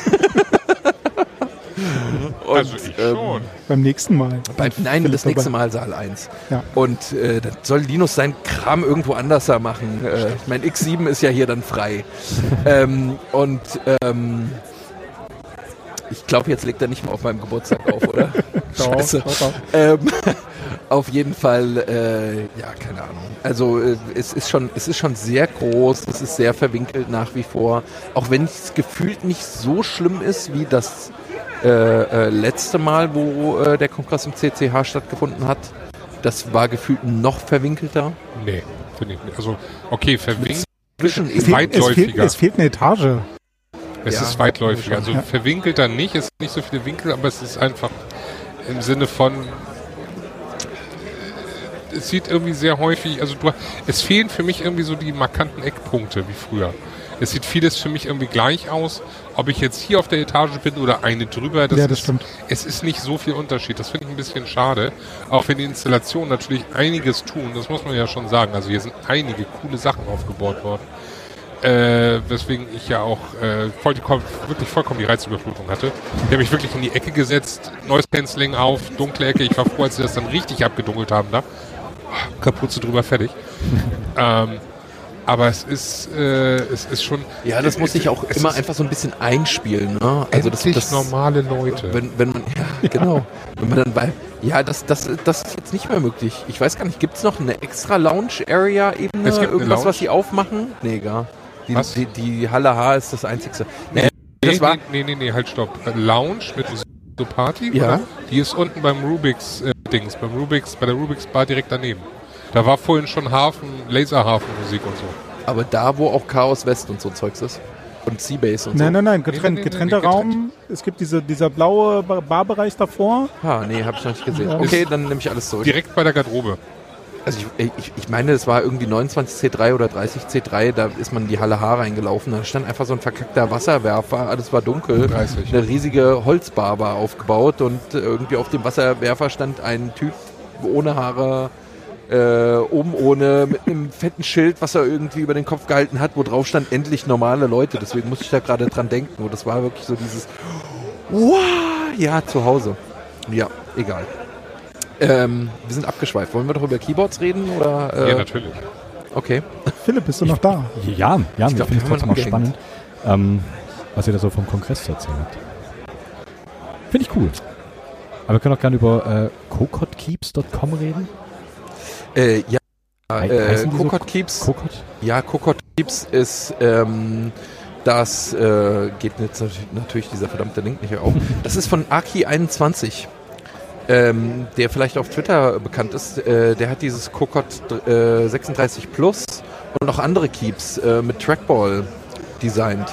Und, also ich ähm, schon. Beim nächsten Mal. Bei, nein, Philipp das nächste. Mal Saal 1. Ja. Und äh, dann soll Linus seinen Kram irgendwo anders da machen. Äh, ich meine, X7 ist ja hier dann frei. ähm, und ähm, ich glaube, jetzt legt er nicht mehr auf meinem Geburtstag auf, oder? Doch, Scheiße. doch, doch. Ähm, auf jeden Fall, äh, ja, keine Ahnung. Also äh, es ist schon, es ist schon sehr groß, es ist sehr verwinkelt nach wie vor. Auch wenn es gefühlt nicht so schlimm ist wie das äh, äh, letzte Mal, wo äh, der Kongress im CCH stattgefunden hat. Das war gefühlt noch verwinkelter. Nee, finde ich nicht. Also, okay, verwinkelt. Zwischen Es fehlt, es, fehlt, es fehlt eine Etage. Es Ja, ist weitläufiger. Also Ja. verwinkelter nicht, es sind nicht so viele Winkel, aber es ist einfach im Sinne von. Es sieht irgendwie sehr häufig, also du, es fehlen für mich irgendwie so die markanten Eckpunkte wie früher. Es sieht vieles für mich irgendwie gleich aus, ob ich jetzt hier auf der Etage bin oder eine drüber. Das Ja, das ist, stimmt. Es ist nicht so viel Unterschied. Das finde ich ein bisschen schade. Auch wenn die Installationen natürlich einiges tun, das muss man ja schon sagen. Also hier sind einige coole Sachen aufgebaut worden. Äh, weswegen ich ja auch äh, voll wirklich vollkommen die Reizüberflutung hatte. Ich habe mich wirklich in die Ecke gesetzt, Noise Cancelling auf, dunkle Ecke. Ich war froh, als sie das dann richtig abgedunkelt haben da. Kapuze drüber, fertig. ähm, aber es ist, äh, es ist schon. Ja, das muss sich auch immer einfach so ein bisschen einspielen. Ne? Also das, das normale Leute. Wenn, wenn man, ja, genau. Wenn man dann bei, ja, das, das, das ist jetzt nicht mehr möglich. Ich weiß gar nicht, gibt es noch eine extra Lounge-Area-Ebene? Es gibt eine Irgendwas, Lounge. was sie aufmachen? Nee, gar. Die, die, die Halle H ist das einzigste. Nee, nee, das war, nee, nee, nee, halt stopp. Lounge mit so Party? Ja. Oder? Die ist unten beim Rubix äh, Dings, beim Rubix, bei der Rubix Bar direkt daneben. Da war vorhin schon Hafen, Laserhafenmusik und so. aber da, wo auch Chaos West und so Zeugs ist. Und Seabase und Nein, so. nein, nein, getrennt. Nee, nee, nee, Getrennter nee, Raum. Es gibt diese, dieser blaue Bar- Barbereich davor. Ah, nee, hab ich noch nicht gesehen. Ja. Okay, dann nehme ich alles zurück. Direkt bei der Garderobe. Also ich, ich, ich meine, es war irgendwie 29 C3 oder 30 C3, da ist man in die Halle H reingelaufen, da stand einfach so ein verkackter Wasserwerfer, alles war dunkel, 30. eine riesige Holzbar war aufgebaut und äh, irgendwie auf dem Wasserwerfer stand ein Typ ohne Haare, äh, oben ohne, mit einem fetten Schild, was er irgendwie über den Kopf gehalten hat, wo drauf stand, endlich normale Leute, deswegen musste ich da gerade dran denken und das war wirklich so dieses, wow, ja, zu Hause. Ja, egal. Ähm, wir sind abgeschweift. Wollen wir doch über Keyboards reden? Oder, äh, ja, natürlich. Okay. Philipp, bist du noch da? Ja, ja, ich finde es trotzdem auch abgehängt. spannend, ähm, was ihr da so vom Kongress zu erzählen habt. Finde ich cool. Aber wir können auch gerne über äh, cocotkeeps.com reden. Äh, ja, He- äh, heißen die so Keeps. Cocot? Ja, Kokot Keeps ist ähm, das äh, geht jetzt natürlich, natürlich dieser verdammte Link nicht auf. Das ist von Aki21. Ähm, der vielleicht auf Twitter bekannt ist, äh, der hat dieses Kokot äh, 36 Plus und noch andere Keeps äh, mit Trackball designt.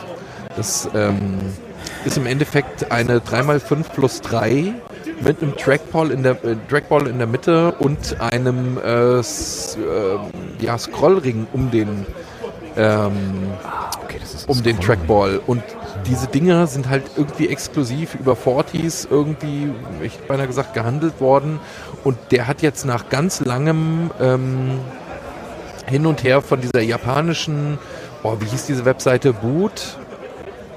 Das, ähm, ist im Endeffekt eine 3x5 plus 3 mit einem Trackball in der, äh, Trackball in der Mitte und einem äh, s, äh, ja, Scrollring um den ähm, Okay, das ist um den Trackball. Und diese Dinger sind halt irgendwie exklusiv über Fortis irgendwie, ich hätte beinahe gesagt, gehandelt worden. Und der hat jetzt nach ganz langem ähm, Hin und Her von dieser japanischen, oh, wie hieß diese Webseite? Boot?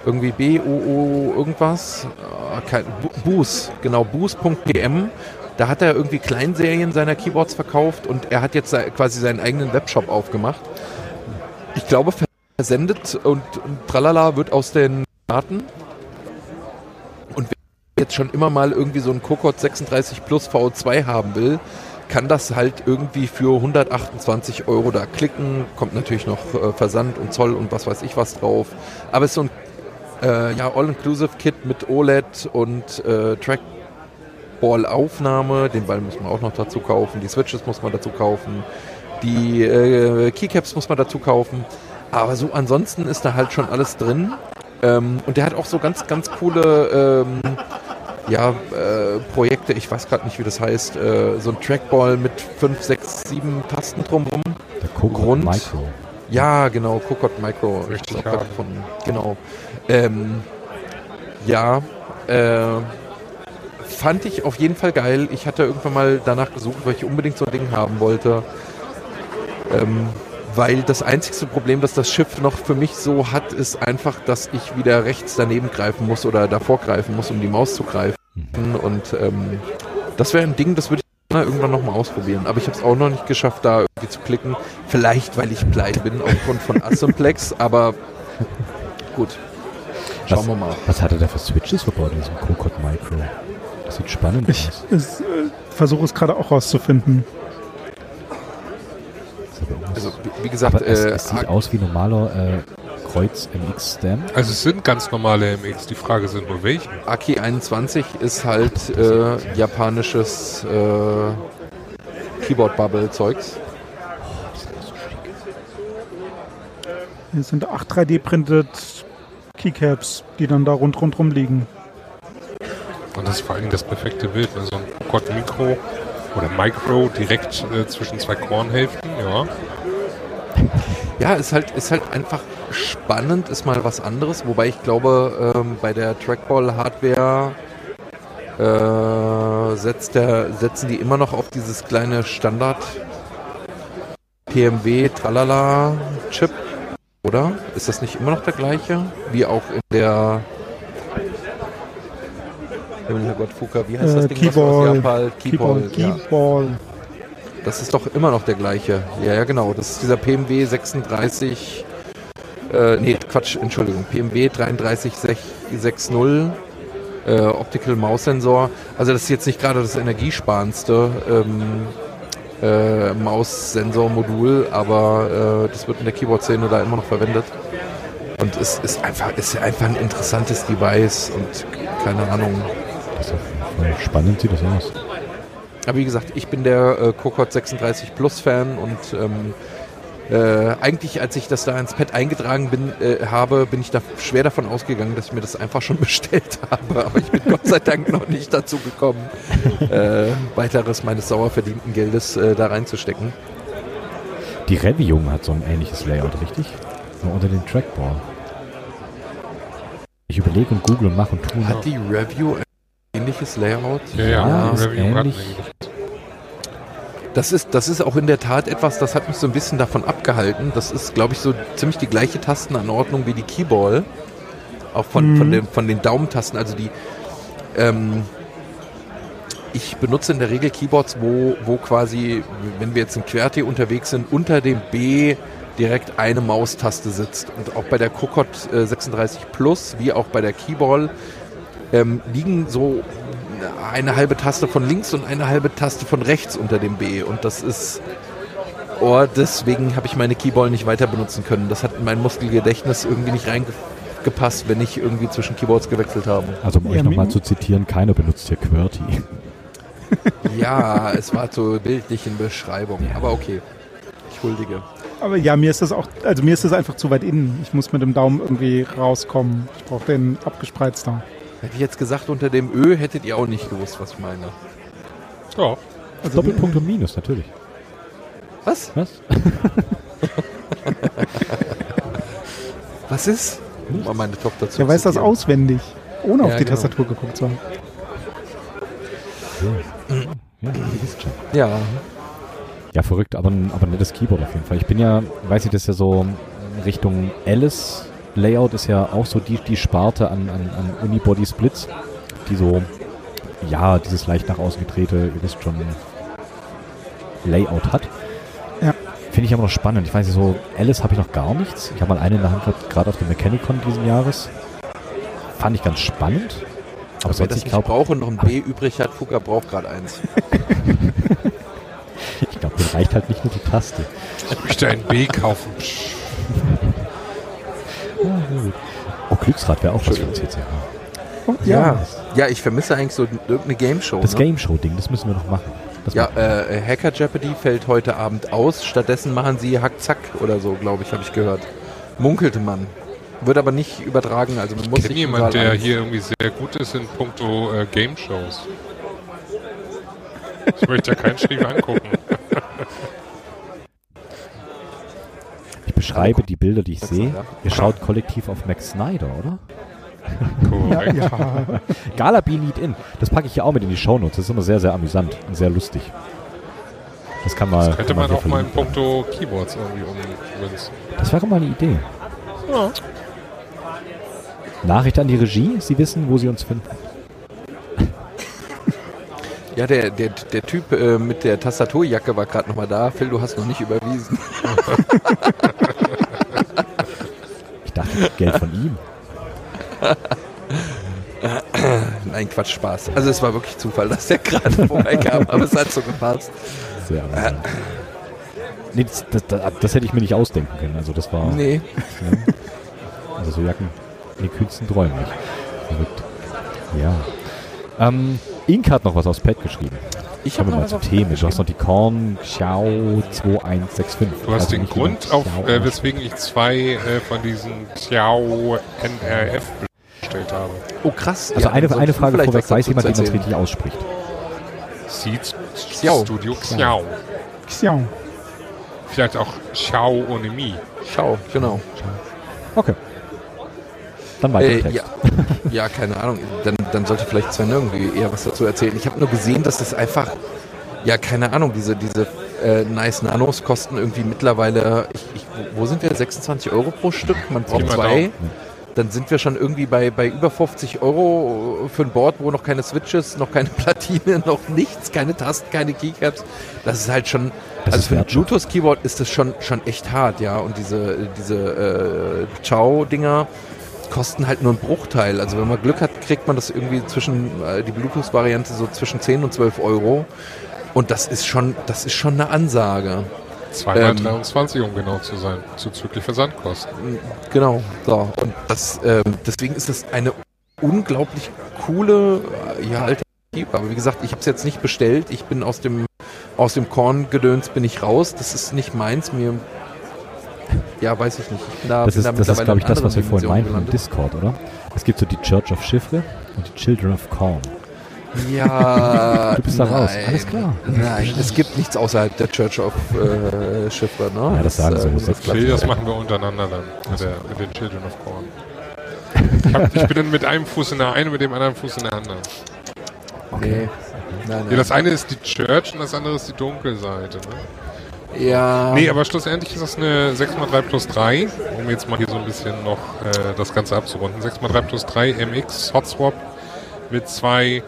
Irgendwie B-O-O irgendwas? Ah, Boos, genau, boos.pm. Da hat er irgendwie Kleinserien seiner Keyboards verkauft und er hat jetzt quasi seinen eigenen Webshop aufgemacht. Ich glaube, versendet und, und tralala wird aus den Daten. Und wer jetzt schon immer mal irgendwie so ein Kokot 36 Plus V2 haben will, kann das halt irgendwie für 128 Euro da klicken. Kommt natürlich noch äh, Versand und Zoll und was weiß ich was drauf. Aber es ist so ein äh, ja, All-Inclusive-Kit mit OLED und äh, Trackball-Aufnahme. Den Ball muss man auch noch dazu kaufen. Die Switches muss man dazu kaufen. Die äh, Keycaps muss man dazu kaufen. Aber so ansonsten ist da halt schon alles drin. Ähm, und der hat auch so ganz, ganz coole ähm, ja, äh, Projekte. Ich weiß gerade nicht, wie das heißt. Äh, so ein Trackball mit 5, 6, 7 Tasten drumherum. Der Grund- Micro. Ja, genau, Kokot Micro. Richtig Ich gefunden. Genau. Ähm, ja, äh, fand ich auf jeden Fall geil. Ich hatte irgendwann mal danach gesucht, weil ich unbedingt so ein Ding haben wollte. Ähm, weil das einzigste Problem, das das Schiff noch für mich so hat, ist einfach, dass ich wieder rechts daneben greifen muss oder davor greifen muss, um die Maus zu greifen. Und ähm, das wäre ein Ding, das würde ich gerne irgendwann nochmal ausprobieren. Aber ich habe es auch noch nicht geschafft, da irgendwie zu klicken. Vielleicht, weil ich pleite bin aufgrund von Asymplex, aber gut. Schauen Was- wir mal. Was hat er da für Switches verbaut in diesem Kokot Micro? Das sieht spannend Ich aus. es, äh, versuche es gerade auch rauszufinden. Das ist aber irgendwas- Also, wie- gesagt, aber es, äh, es sieht aus wie normaler äh, Kreuz MX Stem. Also es sind ganz normale MX, die Frage sind nur welchen. Aki 21 ist halt äh, japanisches äh, Keyboard-Bubble-Zeugs. Hier sind 8 3D-printed Keycaps, die dann da rund rundrum liegen. Und das ist vor allem das perfekte Bild. Ne? So ein Quad Micro oder Micro direkt äh, zwischen zwei Kornhälften. Ja. Ja, ist halt, ist halt einfach spannend, ist mal was anderes. Wobei ich glaube, ähm, bei der Trackball-Hardware äh, setzt der, setzen die immer noch auf dieses kleine Standard PMW Tralala Chip, oder? Ist das nicht immer noch der gleiche? Wie auch in der Himmel, Herrgott, Fuka, wie heißt das Äh, Ding? was aus Keyball. Japan? Keyboard, ja. Das ist doch immer noch der gleiche. Ja, ja, genau. Das ist dieser PMW 36. Äh, nee, Quatsch, Entschuldigung. PMW 3360 äh, Optical Maus Sensor. Also, das ist jetzt nicht gerade das energiesparendste ähm, äh, Maus-Sensor-Modul, aber äh, das wird in der Keyboard-Szene da immer noch verwendet. Und es ist einfach, ist einfach ein interessantes Device und keine Ahnung. Das ist spannend sieht das aus. Aber wie gesagt, ich bin der äh, Kokot 36 Plus Fan und ähm, äh, eigentlich, als ich das da ins Pad eingetragen bin, äh, habe, bin ich da schwer davon ausgegangen, dass ich mir das einfach schon bestellt habe. Aber ich bin Gott sei Dank noch nicht dazu gekommen, äh, weiteres meines sauer verdienten Geldes äh, da reinzustecken. Die Revium hat so ein ähnliches Layout, richtig? Nur unter den Trackball. Ich überlege und google und mache und tue. Hat die Review ähnliches Layout? Ja, ja, Ja, ist ähnlich. Das ist, das ist auch in der Tat etwas, das hat mich so ein bisschen davon abgehalten. Das ist, glaube ich, so ziemlich die gleiche Tastenanordnung wie die Keyball. Auch von, Mhm. von, den, von den Daumentasten. Also die, ähm, ich benutze in der Regel Keyboards, wo, wo quasi, wenn wir jetzt in QWERTY unterwegs sind, unter dem B direkt eine Maustaste sitzt. Und auch bei der Kokot äh, 36 Plus, wie auch bei der Keyball, ähm, liegen so eine halbe Taste von links und eine halbe Taste von rechts unter dem B. Und das ist. Oh, deswegen habe ich meine Keyball nicht weiter benutzen können. Das hat in mein Muskelgedächtnis irgendwie nicht reingepasst, wenn ich irgendwie zwischen Keyboards gewechselt habe. Also um euch Ja, nochmal zu zitieren, keiner benutzt hier QWERTY. Ja, es war zur bildlichen Beschreibung. Aber okay. Ich huldige. Aber ja, mir ist das auch, also mir ist das einfach zu weit innen. Ich muss mit dem Daumen irgendwie rauskommen. Ich brauche den abgespreizter. Hätte ich jetzt gesagt, unter dem Ö hättet ihr auch nicht gewusst, was ich meine. Ja. Also Doppelpunkt und Minus, natürlich. Was? Was? Was ist? Um meine Tochter zu Der weiß das auswendig, ohne Ja, auf die genau. Tastatur geguckt zu haben. Ja. Ja. Ja, verrückt, aber ein, aber ein nettes Keyboard auf jeden Fall. Ich bin ja, weiß nicht, das ist ja so Richtung Alice Layout ist ja auch so die, die Sparte an, an, an Unibody Splits, die so, ja, dieses leicht nach außen gedrehte, ihr wisst schon, Layout hat. Ja. Finde ich aber noch spannend. Ich weiß nicht, so Alice habe ich noch gar nichts. Ich habe mal eine in der Hand gehabt, gerade auf dem Mechanicon diesen Jahres. Fand ich ganz spannend. Aber wer sonst, ich nicht glaube, braucht und noch ein B übrig hat, Fuka braucht gerade eins. ich glaube, mir reicht halt nicht nur die Taste. Ich möchte ein B kaufen. Psch. Oh, Glücksrad wäre auch was für CCH. Oh, Ja. Ja, ich vermisse eigentlich so irgendeine Game Show. Das ne? Game Show Ding, das müssen wir noch machen. Das Ja, äh, Hacker Jeopardy fällt heute Abend aus. Stattdessen machen sie Hack-Zack oder so, glaube ich, habe ich gehört. Munkelte man. Wird aber nicht übertragen, also man muss Ich kenne sich jemand, überall der ein- hier irgendwie sehr gut ist in puncto äh, Game Shows. Ich möchte ja keinen Schrieb angucken. Ich beschreibe die Bilder, die ich sehe. Ihr schaut kollektiv auf Max Snyder, oder? Korrekt. Ja, Gala Be Need In. Das packe ich hier auch mit in die Shownotes. Das ist immer sehr, sehr amüsant und sehr lustig. Das kann mal. Könnte kann man auch mal in puncto Keyboards irgendwie ummünzen. Das wäre mal eine Idee. Nachricht an die Regie. Sie wissen, wo Sie uns finden. Ja, der, der, der Typ äh, mit der Tastaturjacke war gerade nochmal da. Phil, du hast noch nicht überwiesen. Ich dachte, Geld von ihm. Nein, Quatsch, Spaß. Also es war wirklich Zufall, dass der gerade vorbeikam, aber es hat so gepasst. Sehr amüsant. Nee, das, das, das, das hätte ich mir nicht ausdenken können. Also das war. Nee, Also so Jacken den kühnsten Träumen nicht. Verrückt. Ja. Ähm, Ink hat noch was aufs Pad geschrieben. ich Kommen habe wir noch mal zu Themen. Du hast noch die Korn Xiao 2165. Du hast Also den Grund, auf, Xiao äh, weswegen ich zwei äh, von diesen Xiao NRF bestellt habe. Oh krass. Also Ja, eine, eine Frage vorweg. Weiß jemand, wie man es richtig ausspricht? Seed Xiao. Studio Xiao. Xiao. Vielleicht auch Xiao ohne Mi. Schau, genau. Okay. Dann weiter Äh, ja, ja, keine Ahnung. Dann, dann sollte vielleicht Sven irgendwie eher was dazu erzählen. Ich habe nur gesehen, dass das einfach, ja, keine Ahnung, diese, diese äh, nice Nanos kosten irgendwie mittlerweile, ich, ich, wo- sind wir? 26 Euro pro Stück? Man braucht zwei. Dann sind wir schon irgendwie bei, bei über 50 Euro für ein Board, wo noch keine Switches, noch keine Platine, noch nichts, keine Tasten, keine Keycaps. Das ist halt schon, Das also für ein. Bluetooth-Keyboard ist das schon, schon echt hart, ja. Und diese, diese äh, Ciao-Dinger kosten halt nur einen Bruchteil. Also wenn man Glück hat, kriegt man das irgendwie zwischen, äh, die Bluetooth-Variante so zwischen 10 und 12 Euro. Und das ist schon, das ist schon eine Ansage. Zweimal Ähm. 23, um genau zu sein. Zuzüglich Versandkosten. Genau. So. Und das, ähm, deswegen ist das eine unglaublich coole äh, ja, Alternative. Aber wie gesagt, ich habe es jetzt nicht bestellt. Ich bin aus dem aus dem Korngedöns bin ich raus. Das ist nicht meins. Mir ja, weiß ich nicht. Da, Das ist, da das ist glaube ich, das, was wir vorhin meinten im Discord, oder? Es gibt so die Church of Chiffre und die Children of Corn. Ja, Du bist da raus. Alles klar. Nein, es gibt nichts außerhalb der Church of äh, Chiffre. Ne? Ja, das sagen sie, äh, das das Phil, das machen wir untereinander dann. Mit, der, mit den Children of Corn. Ich, hab, ich bin dann mit einem Fuß in der einen, mit dem anderen Fuß in der anderen. Nee. Nein, Ja, nein. das eine ist die Church und das andere ist die Dunkelseite. Ne? Ja, Nee, aber schlussendlich ist das eine 6x3 plus 3, um jetzt mal hier so ein bisschen noch äh, das Ganze abzurunden. 6x3 plus 3 MX Hot Swap mit zwei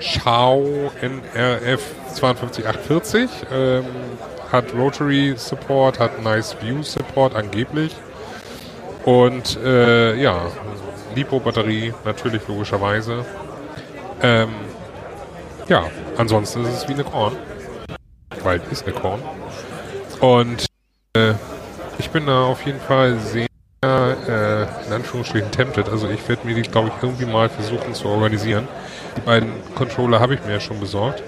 Xiao NRF 52840. Ähm, hat Rotary Support, hat Nice View Support angeblich. Und äh, ja, Lipo-Batterie natürlich logischerweise. Ähm, ja, ansonsten ist es wie eine Korn. Weil ist eine Korn. Und äh, ich bin da auf jeden Fall sehr, äh, in Anführungsstrichen, tempted. Also ich werde mir die, glaube ich, irgendwie mal versuchen zu organisieren. Die beiden Controller habe ich mir ja schon besorgt.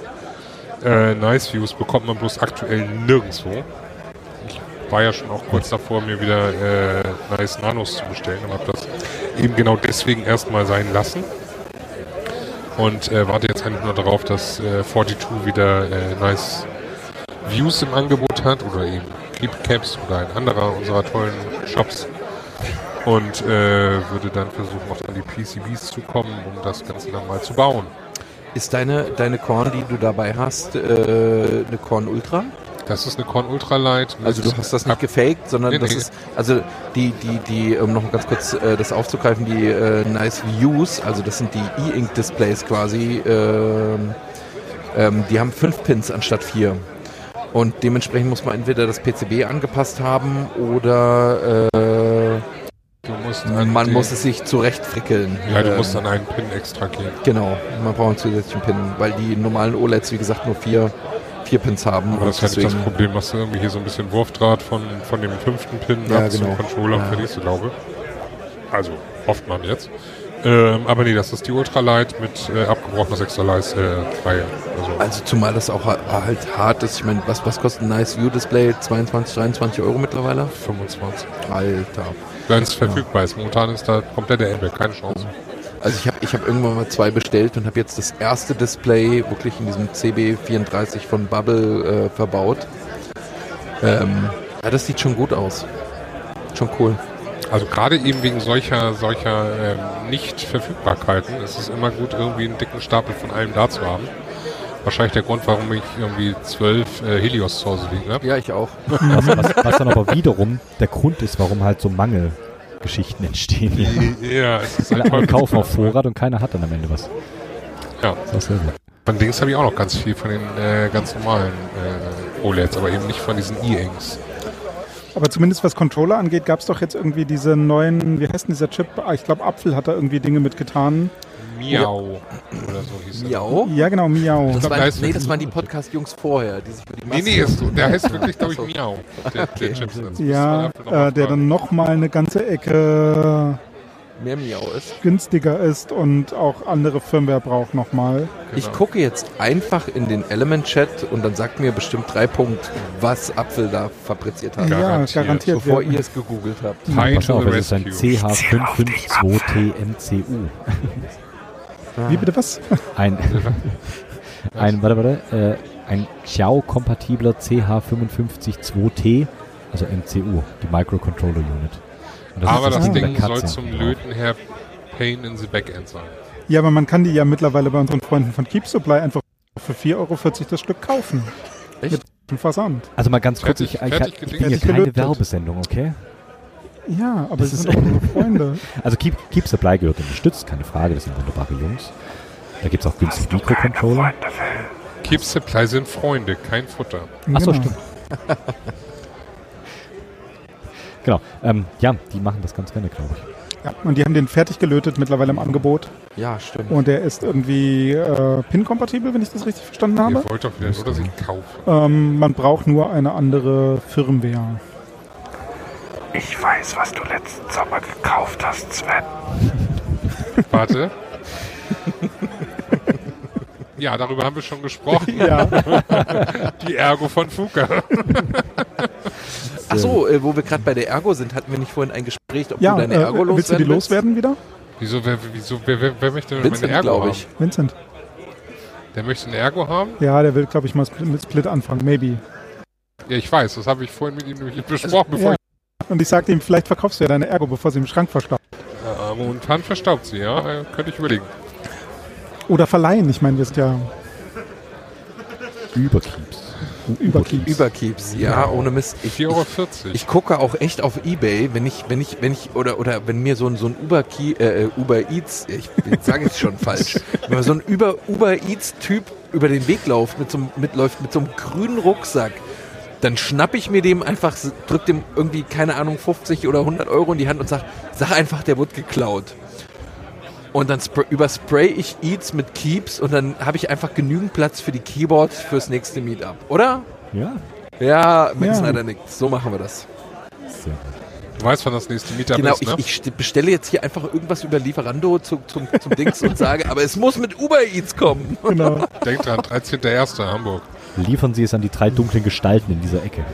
Äh, nice Views bekommt man bloß aktuell nirgendwo. Ich war ja schon auch kurz davor, mir wieder äh, nice Nanos zu bestellen und habe das eben genau deswegen erstmal sein lassen. Und äh, warte jetzt eigentlich nur darauf, dass äh, 42 wieder äh, nice Views im Angebot hat oder eben Keep Caps oder ein anderer unserer tollen Shops. Und äh, würde dann versuchen, auch an die PCBs zu kommen, um das Ganze dann mal zu bauen. Ist deine, deine Korn, die du dabei hast, äh, eine Korn Ultra? Das ist eine Korn Ultralight. mit Also du hast das nicht gefaked, sondern Nee, das nee. ist, also die, die, die, um noch ganz kurz äh, das aufzugreifen, die äh, Nice Views, also das sind die E-Ink-Displays quasi, ähm, ähm, die haben fünf Pins anstatt vier. Und dementsprechend muss man entweder das PCB angepasst haben oder äh, man muss es sich zurechtfrickeln. Ja, du Ähm, musst an einen Pin extra gehen. Genau, man braucht einen zusätzlichen Pin, weil die normalen OLEDs, wie gesagt, nur vier, vier Pins haben. Aber das ist halt nicht das deswegen- Problem, machst du irgendwie hier so ein bisschen Wurfdraht von, von dem fünften Pin Ja, ab zum genau. Controller und Ja. verlierst glaube Also, hofft man jetzt. Ähm, aber nee, das ist die Ultralight mit äh, abgebrochener 6 äh, Reihe. Also, Also zumal das auch ha- halt hart ist. Ich meine, was, was kostet ein Nice View Display? 22, 23 Euro mittlerweile? 25. Alter. Wenn es verfügbar ist. Momentan ist da komplett der Endback, keine Chance. Also ich habe ich hab irgendwann mal zwei bestellt und habe jetzt das erste Display wirklich in diesem CB34 von Bubble äh, verbaut. Ähm, ja, das sieht schon gut aus. Schon cool. Also gerade eben wegen solcher, solcher ähm, Nicht-Verfügbarkeiten ist es immer gut, irgendwie einen dicken Stapel von allem da zu haben. Wahrscheinlich der Grund, warum ich irgendwie zwölf äh, Helios zu Hause liegen habe. Ja, ich auch. Was, was, was dann aber wiederum der Grund ist, warum halt so Mangelgeschichten entstehen. Hier. Ja, es ist Alle, ein alle kaufen auf Vorrat und keiner hat dann am Ende was. Ja. Das ist auch sehr gut. Von Dings habe ich auch noch ganz viel von den äh, ganz normalen äh, OLEDs, aber eben nicht von diesen E-Inks. Aber zumindest was Controller angeht, gab es doch jetzt irgendwie diese neuen, wie heißt denn dieser Chip? Ah, Ich glaube, Apfel hat da irgendwie Dinge mitgetan. Miau oder so hieß er. Miau? Ja, genau, Miau. Das, glaub, waren, da nee, das waren die Podcast-Jungs vorher, die sich für die Nee, Maske nee, und ist, der heißt wirklich, glaube ich, Ach so. Miau. Der, der Chips. Ja, dafür noch mal äh, der dann nochmal eine ganze Ecke Mehr Miau ist. günstiger ist und auch andere Firmware braucht nochmal. Ich Genau. gucke jetzt einfach in den Element-Chat und dann sagt mir bestimmt drei Punkt, was Apfel da fabriziert hat. Ja, Garantiert. Bevor ihr es gegoogelt habt. Pass to auf, the es ist ein rescue. CH552TMCU. Wie bitte was? Ein, ein warte, warte, äh, ein Xiao-kompatibler CH552T, also MCU, die Microcontroller Unit. Und Aber das Ding mit Ding soll zum. Löten her Pain in the Backend sein. Ja, aber man kann die ja mittlerweile bei unseren Freunden von Keep Supply einfach für 4,40 Euro das Stück kaufen. Echt? Mit dem Versand. Also mal ganz kurz, ich, Fertig- ich, fertig ich bin hier keine Gelötet. Werbesendung, okay? Ja, aber Das sie sind auch unsere Freunde. Also Keep, Keep Supply gehört unterstützt, keine Frage, das sind wunderbare Jungs. Da gibt es auch günstige Mikrocontroller. Keep Supply sind Freunde, kein Futter. Achso, Genau. stimmt. genau. Ähm, ja, die machen das ganz gerne, glaube ich. Ja, und die haben den fertig gelötet, mittlerweile im Angebot. Ja, stimmt. Und der ist irgendwie äh, PIN-kompatibel, wenn ich das richtig verstanden habe. Ihr wollt doch wieder nur, dass ich ihn kaufe. Ähm, man braucht nur eine andere Firmware. Ich weiß, was du letzten Sommer gekauft hast, Sven. Warte. Ja, darüber haben wir schon gesprochen. Ja, Die Ergo von Fuka. Ach so, äh, wo wir gerade bei der Ergo sind, hatten wir nicht vorhin ein Gespräch, ob ja du deine äh, Ergo loswerden willst du die loswerden wieder? Wieso, wer, wieso, wer, wer, wer möchte denn Vincent, meine Ergo haben? ich. Vincent. Der möchte eine Ergo haben? Ja, der will, glaube ich, mal mit Split anfangen. Maybe. Ja, ich weiß, das habe ich vorhin mit ihm nämlich besprochen, bevor Ja. Und ich sagte ihm, vielleicht verkaufst du ja deine Ergo, bevor sie im Schrank verstaubt. ich... Ja, momentan verstaubt sie, ja. Äh, Könnte ich überlegen. Oder verleihen. Ich meine, wir sind ja Überkeeps. Überkeeps. Überkeeps, ja, ohne Mist. Ich, 4,40 Euro. ich, ich gucke auch echt auf Ebay, wenn ich, wenn ich, wenn ich, oder, oder wenn mir so ein, so ein Uber, Key, äh, Uber Eats, ich sage es schon falsch, wenn mir so ein Uber, Uber Eats Typ über den Weg läuft, mit so, einem- mitläuft mit so einem grünen Rucksack, dann schnapp ich mir dem einfach, drück dem irgendwie, keine Ahnung, 50 oder 100 Euro in die Hand und sag, sag einfach, der wurde geklaut. Und dann spray, überspray ich Eats mit Keeps und dann habe ich einfach genügend Platz für die Keyboards fürs nächste Meetup, oder? Ja, Ja, mit Ja. Snyder nickt. So machen wir das. sehr gut. Du weißt, wann das nächste Meetup genau, ist, ne? ich, ich st- bestelle jetzt hier einfach irgendwas über Lieferando zu, zum, zum Dings und sage, aber es muss mit Uber Eats kommen. Genau. Denk dran, 13.01. Hamburg. Liefern Sie es an die drei dunklen Gestalten in dieser Ecke.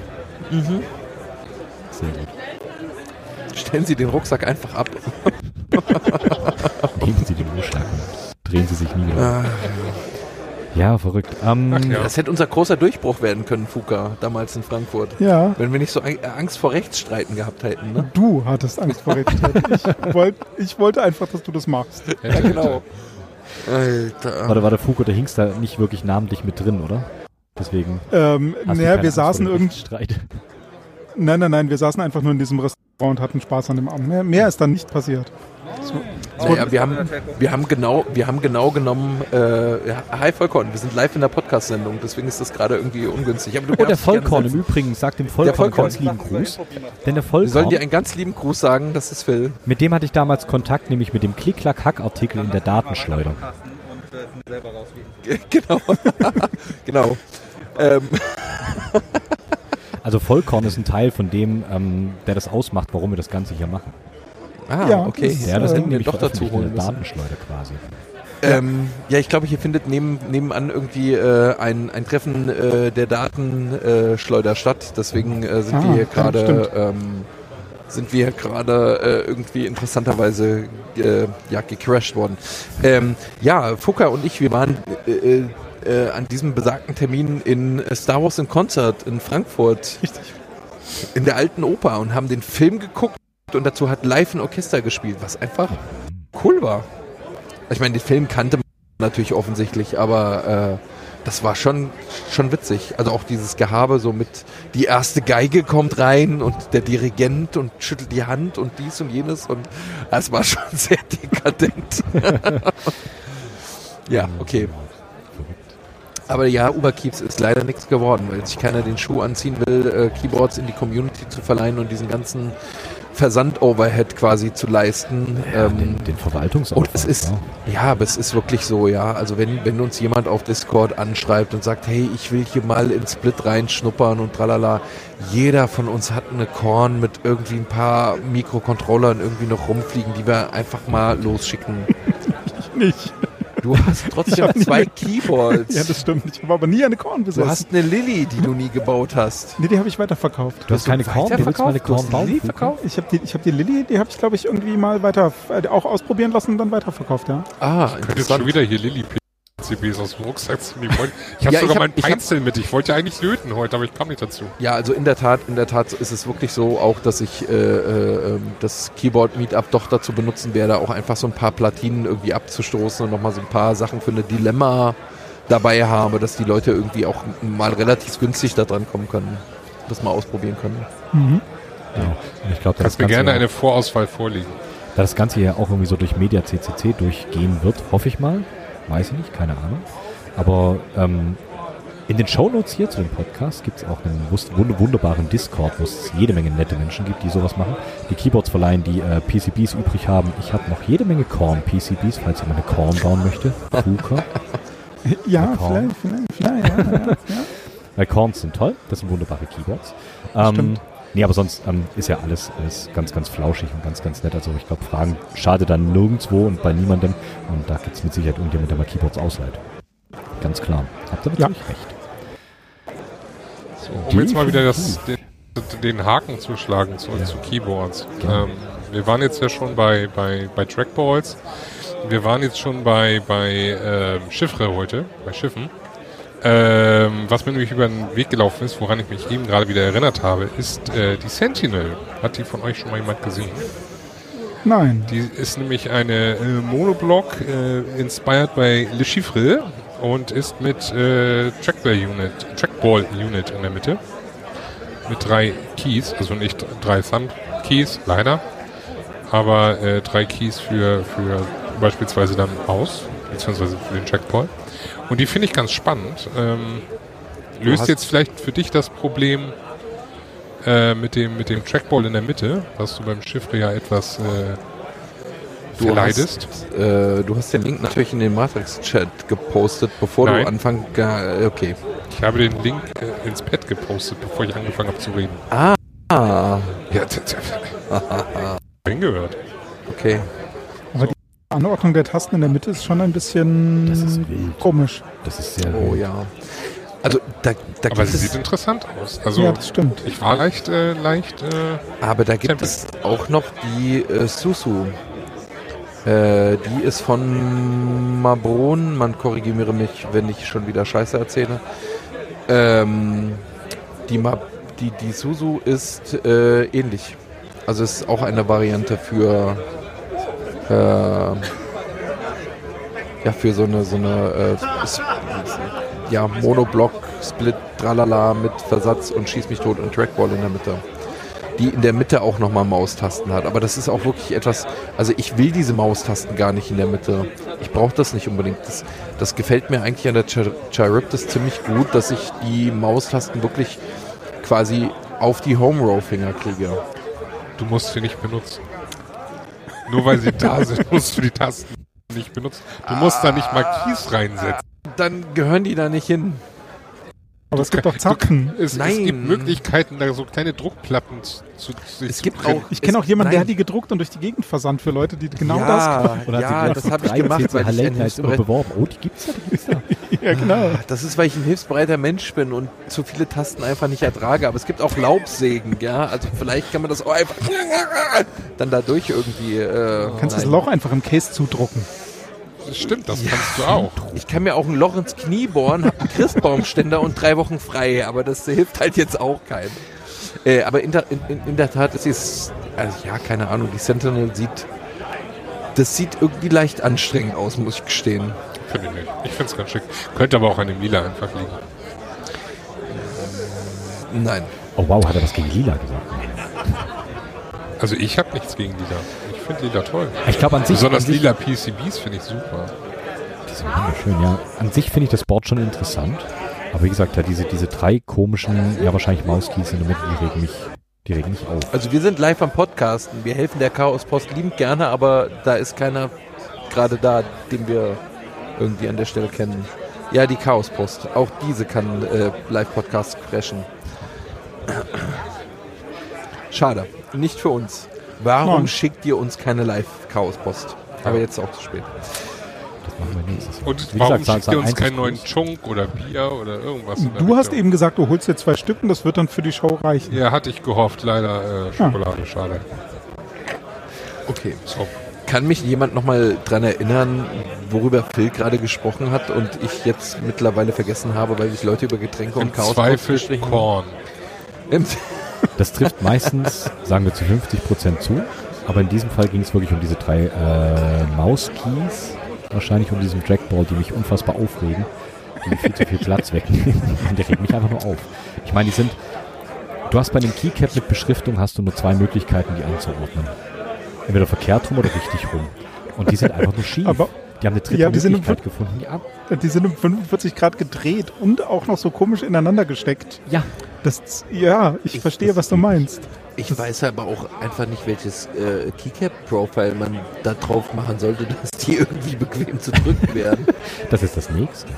Sehr gut. Stellen Sie den Rucksack einfach ab. Nehmen Sie den Umschlag und drehen Sie sich nie wieder. Ah, Ja, verrückt. Ähm, Ach ja. Das hätte unser großer Durchbruch werden können, Fuka, damals in Frankfurt. Ja, Wenn wir nicht so Ang- Angst vor Rechtsstreiten gehabt hätten, ne? du hattest Angst vor Rechtsstreit. Ich, wollt, ich wollte einfach, dass du das machst. Ja, genau. Alter. Warte, warte, Foucault, der hingst da nicht wirklich namentlich mit drin, oder? Deswegen Ähm, hast du naja, keine wir Angst saßen irgendwie. Streit. Nein, nein, nein, wir saßen einfach nur in diesem Restaurant und hatten Spaß an dem Abend. Mehr, mehr ist dann nicht passiert. So. Naja, wir haben, wir haben genau, wir haben genau genommen, äh, ja, hi Vollkorn, wir sind live in der Podcast-Sendung, deswegen ist das gerade irgendwie ungünstig. Aber du Oh, der Vollkorn im. Übrigen sagt dem Vollkorn, Vollkorn. ganz lieben Gruß. Denn der Wir sollen Vollkorn, dir einen ganz lieben Gruß sagen, das ist Phil. mit dem hatte ich damals Kontakt, nämlich mit dem Klick-Klack-Hack-Artikel in der Datenschleuder. genau. genau. Ähm, Also Vollkorn ist ein Teil von dem, ähm, der das ausmacht, warum wir das Ganze hier machen. ah, Ja, okay. das- Ja, das äh, hätten wir doch dazu holen der müssen. Datenschleuder quasi. Ähm, ja, ich glaube, hier findet neben, nebenan irgendwie äh, ein, ein Treffen äh, der Datenschleuder äh, statt. Deswegen äh, sind Ah, wir hier stimmt. ähm, sind wir hier gerade äh, irgendwie interessanterweise äh, ja, gecrashed worden. Ähm, ja, Fuka und ich, wir waren äh, an diesem besagten Termin in äh, Star Wars in Concert in Frankfurt Richtig. in der alten Oper und haben den Film geguckt und dazu hat live ein Orchester gespielt, was einfach cool war. Ich meine, den Film kannte man natürlich offensichtlich, aber äh, das war schon, schon witzig. Also auch dieses Gehabe so mit, die erste Geige kommt rein und der Dirigent und schüttelt die Hand und dies und jenes und es war schon sehr dekadent. ja, okay. Aber ja, Uberkeeps ist leider nichts geworden, weil sich keiner den Schuh anziehen will, äh, Keyboards in die Community zu verleihen und diesen ganzen Versand-Overhead quasi zu leisten. Ja, ähm, den, den Verwaltungsaufwand. und es ist, ja. ja, aber es ist wirklich so, ja. Also wenn, wenn uns jemand auf Discord anschreibt und sagt, hey, ich will hier mal in Split reinschnuppern und tralala, jeder von uns hat eine Korn mit irgendwie ein paar Mikrocontrollern irgendwie noch rumfliegen, die wir einfach mal losschicken. Nicht. Du hast trotzdem zwei eine- Keyboards. Ja, das stimmt. Ich habe aber nie eine Korn du besessen. hast eine Lilly, die du nie gebaut hast. nee, die habe ich weiterverkauft. Du hast keine Korn, du willst mal eine Du hast Korn bauen? Verkauft? Ich habe die, ich hab die Lilly, die habe ich, glaube ich, irgendwie mal weiter, äh, auch ausprobieren lassen und dann weiterverkauft, ja. Ah, Könnt jetzt interessant. schon wieder hier Lilly PCBs aus dem Rucksack. Die wollen- Ich habe Ja, sogar hab- mein ich hab- Peinzel mit. Ich wollte eigentlich löten heute, aber ich kam nicht dazu. Ja, also in der Tat, in der Tat ist es wirklich so, auch dass ich äh, äh, ähm, das Keyboard Meetup doch dazu benutzen werde, auch einfach so ein paar Platinen irgendwie abzustoßen und nochmal so ein paar Sachen für eine Dilemma dabei habe, dass die Leute irgendwie auch mal relativ günstig da dran kommen können, das mal ausprobieren können. Ja. Und ich das Kannst mir gerne ja- eine Vorauswahl vorlegen. Da das Ganze ja auch irgendwie so durch Media CCC durchgehen wird, hoffe ich mal. Weiß ich nicht, keine Ahnung. Aber ähm, in den Shownotes hier zu dem Podcast gibt es auch einen wunderbaren Discord, wo es jede Menge nette Menschen gibt, die sowas machen. Die Keyboards verleihen, die äh, PCBs übrig haben. Ich habe noch jede Menge Korn-PCBs, falls jemand eine Korn bauen möchte. Fuka. Ja, vielleicht, vielleicht, vielleicht, ja, ja, ja. Weil Korns sind toll, das sind wunderbare Keyboards. Ähm, Stimmt. Nee, aber sonst ähm, ist ja alles, alles ganz, ganz flauschig und ganz, ganz nett. Also ich glaube, Fragen schade dann nirgendwo und bei niemandem. Und da gibt es mit Sicherheit irgendjemand, der mal Keyboards ausleiht. Ganz klar. Habt ihr Ja. natürlich recht. Um jetzt mal wieder das, den, den Haken zu schlagen zu, zu Keyboards. Ähm, wir waren jetzt ja schon bei, bei, bei Trackballs. Wir waren jetzt schon bei, bei ähm, Chiffre heute, bei Schiffen. Ähm, was mir nämlich über den Weg gelaufen ist, woran ich mich eben gerade wieder erinnert habe, ist äh, die Sentinel. Hat die von euch schon mal jemand gesehen? Nein. Die ist nämlich eine äh, Monoblock, äh, inspired by Le Chiffre und ist mit äh, Trackball Unit, Trackball Unit in der Mitte. Mit drei Keys, also nicht drei Thumb Keys, leider, aber äh, drei Keys für, für beispielsweise dann aus, beziehungsweise für den Trackball. Und die finde ich ganz spannend. Ähm, löst jetzt vielleicht für dich das Problem äh, mit, dem, mit dem Trackball in der Mitte, was du beim Chiffre ja etwas äh, Du verleidest. hast, äh, du hast den Link natürlich in den Matrix-Chat gepostet, bevor Nein. du anfangen. Äh, okay. Ich habe den Link äh, ins Pad gepostet, bevor ich angefangen habe zu reden. Ah, Ja, hingehört. okay. Anordnung der Tasten in der Mitte ist schon ein bisschen Das ist wild. komisch. Das ist sehr Oh wild. ja. Also da, da Aber gibt sie es, sieht interessant aus. Also ja, das stimmt. ich war leicht, äh, leicht, äh, aber da gibt es auch noch die äh, Susu. Äh, die ist von Mabron. Man korrigiere mich, wenn ich schon wieder Scheiße erzähle. Ähm, die, Ma die, die Susu ist äh, ähnlich. Also ist auch eine Variante für äh, ja für so eine so eine äh, ja Monoblock Split Tralala mit Versatz und schieß mich tot und Trackball in der Mitte. Die in der Mitte auch nochmal Maustasten hat. Aber das ist auch wirklich etwas, also ich will diese Maustasten gar nicht in der Mitte. Ich brauche das nicht unbedingt. Das, das gefällt mir eigentlich an der Chi- Chiriptis ziemlich gut, dass ich die Maustasten wirklich quasi auf die Home Row Finger kriege. du musst sie nicht benutzen. Nur weil sie da sind, musst du die Tasten nicht benutzen. Du musst da nicht mal Keys reinsetzen. Dann gehören die da nicht hin. Aber es gibt auch Zapfen. Es, es Nein. gibt Möglichkeiten, da so kleine Druckplatten zu, zu sich Es zu gibt auch Ich kenne auch Es- jemanden, der nein. hat die gedruckt und durch die Gegend versandt für Leute, die genau ja, Oder ja, hat sie das habe ich gemacht, weil ich immer beworben. Oh, die gibt's da, die gibt's da. das. Ja, genau. Das ist, weil ich ein hilfsbereiter Mensch bin und zu viele Tasten einfach nicht ertrage. Aber es gibt auch Laubsägen, ja. Also vielleicht kann man das auch einfach dann dadurch irgendwie. Äh, Kannst das nein. Loch einfach im Case zudrucken. Das stimmt, das kannst du auch. Ich kann mir auch ein Loch ins Knie bohren, hab einen Christbaumständer und drei Wochen frei. Aber das hilft halt jetzt auch keinem. Äh, aber in der, in, in- in der Tat, es ist, also ja, keine Ahnung, die Sentinel sieht, das sieht irgendwie leicht anstrengend aus, muss ich gestehen. Finde ich nicht. Ich finde es ganz schick. Könnte aber auch an dem Lila einfach liegen. Nein. Oh wow, hat er was gegen Lila gesagt? Also ich habe nichts gegen Lila. Ich finde Lila toll. Ich glaube an sich, Besonders an sich lila PCBs finde ich super. Die sind wunderschön, ja. An sich finde ich das Board schon interessant. Aber wie gesagt, ja, diese, diese drei komischen, ja wahrscheinlich Mauskeys in der Mitte, die regen mich, die regen mich auf. Also wir sind live am Podcasten. Wir helfen der Chaos Post liebend gerne, aber da ist keiner gerade da, den wir irgendwie an der Stelle kennen. Ja, die Chaos Post. Auch diese kann äh, Live-Podcasts crashen. Schade. Nicht für uns. Warum Nein. schickt ihr uns keine Live-Chaos Post? Aber jetzt ist auch zu spät. Das machen wir nächstes Mal. Und Wie warum gesagt, schickt ihr uns keinen neuen. Chunk oder Bier oder irgendwas? in der Du hast Richtung? eben gesagt, du holst dir zwei Stück und das wird dann für die Show reichen. Ja, hatte ich gehofft. Leider äh, Schokolade, schade. Okay. So. Kann mich jemand nochmal dran erinnern, worüber Phil gerade gesprochen hat und ich jetzt mittlerweile vergessen habe, weil sich Leute über Getränke Im und Chaos Zweifel haben? Korn. Das trifft meistens, sagen wir zu 50 Prozent zu. Aber in diesem Fall ging es wirklich um diese drei äh, Mauskeys. Wahrscheinlich um diesen Trackball, die mich unfassbar aufregen. Die viel zu viel Platz wegnehmen. Und der regt mich einfach nur auf. Ich meine, die sind... Du hast bei einem Keycap mit Beschriftung hast du nur zwei Möglichkeiten, die anzuordnen. Entweder verkehrt rum oder richtig rum. Und die sind einfach nur schief. Aber- die haben eine dritte Ja, die sind Möglichkeit im- gefunden. Die ab Die sind um 45 Grad gedreht und auch noch so komisch ineinander gesteckt. ja, Das, ja, ich, Ich- verstehe, das- was du meinst. Ich weiß aber auch einfach nicht, welches äh, Keycap-Profile man da drauf machen sollte, dass die irgendwie bequem zu drücken werden. das ist das nächste.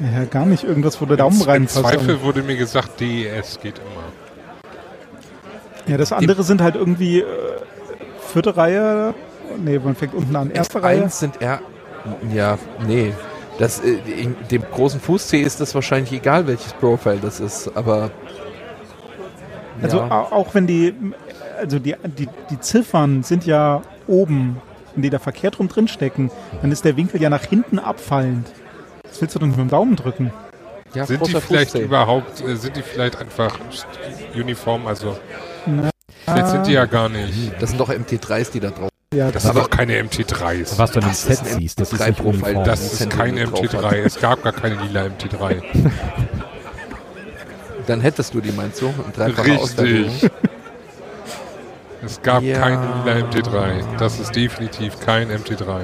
Ja, gar nicht irgendwas, wo der Daumen Im reinpasst. Zweifel wurde mir gesagt, DES geht immer. Ja, das andere sind halt irgendwie äh, vierte Reihe. Nee, man fängt unten an. Erste Reihe. Eins sind R. Ja, nee. Das, äh, in dem großen Fuß-C ist das wahrscheinlich egal, welches Profile das ist, aber. Also ja. au- auch wenn die, also die, die, die Ziffern sind ja oben, wenn die da verkehrt rum drinstecken, dann ist der Winkel ja nach hinten abfallend. Das willst du doch nicht mit dem Daumen drücken. ja, Sind die vielleicht Fuß-C. überhaupt, äh, sind die vielleicht einfach uniform? Also Na, vielleicht sind die ja gar nicht. Das sind doch MT3s, die da drauf ja, Das das, sind doch keine MT3s. Was du in dem Das ist Set ein siehst, das ist nicht Profil. Das ist kein mit drauf MT3. Es gab gar keine lila MT3. Dann hättest du die, meinst du? Ein dreifacher Ausfertigung. Richtig. Es gab Ja. kein lila MT3. Das ist definitiv kein MT3.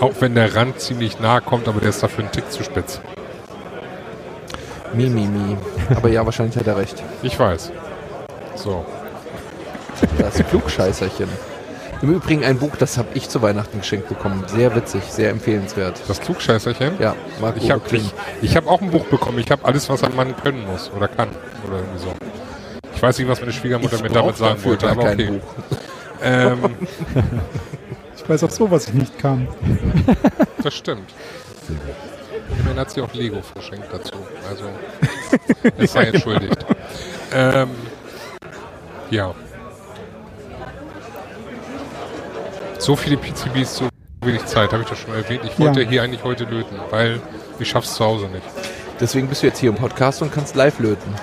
Auch wenn der Rand ziemlich nah kommt, aber der ist dafür ein Tick zu spitz. Mi, mi, mi. Aber ja, wahrscheinlich hat er recht. Ich weiß. So. Das Klugscheißerchen. Im Übrigen ein Buch, das habe ich zu Weihnachten geschenkt bekommen. Sehr witzig, sehr empfehlenswert. Das Klugscheißerchen? Ja, Marco Ich habe ich, ich hab auch ein Buch bekommen. Ich habe alles, was ein Mann können muss oder kann. Oder irgendwie so. Ich weiß nicht, was meine Schwiegermutter Ich mir damit sagen wollte, aber kein okay. Buch. Ähm, ich weiß auch so, was ich nicht kann. das stimmt. Immerhin hat sie auch Lego verschenkt dazu. Also, es sei entschuldigt. ähm, ja. So viele PCBs, so wenig Zeit, habe ich das schon erwähnt. Ich wollte Ja. hier eigentlich heute löten, weil ich schaff's zu Hause nicht. Deswegen bist du jetzt hier im Podcast und kannst live löten.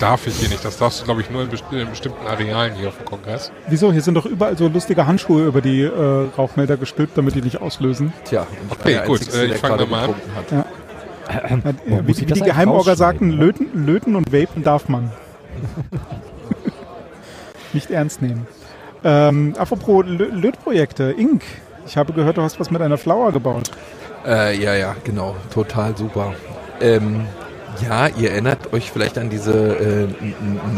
Darf ich hier nicht. Das darfst du, glaube ich, nur in, best in bestimmten Arealen hier auf dem Kongress. Wieso? Hier sind doch überall so lustige Handschuhe über die äh, Rauchmelder gestülpt, damit die nicht auslösen. Tja, und ich Okay, gut, Einzige, äh, ich der fang gerade da mal an. Ja. Äh, muss wie wie die rausschneiden, sagten, löten, löten und vapen darf man. nicht ernst nehmen. Ähm, apropos Lö Lötprojekte, Ink. Ich habe gehört, du hast was mit einer Flower gebaut. Äh, ja, ja, genau. Total super. Ähm, ja, ihr erinnert euch vielleicht an diese äh,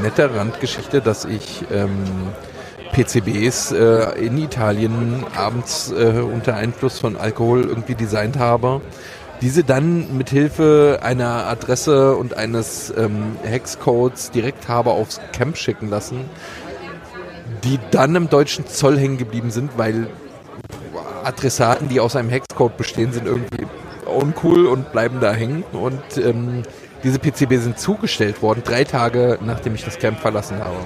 nette Randgeschichte, dass ich ähm, PCBs äh, in Italien abends äh, unter Einfluss von Alkohol irgendwie designt habe. Diese dann mit Hilfe einer Adresse und eines ähm, Hexcodes direkt habe aufs Camp schicken lassen, die dann im deutschen Zoll hängen geblieben sind, weil Adressaten, die aus einem Hexcode bestehen, sind irgendwie uncool und bleiben da hängen. Und ähm, diese PCB sind zugestellt worden, drei Tage nachdem ich das Camp verlassen habe.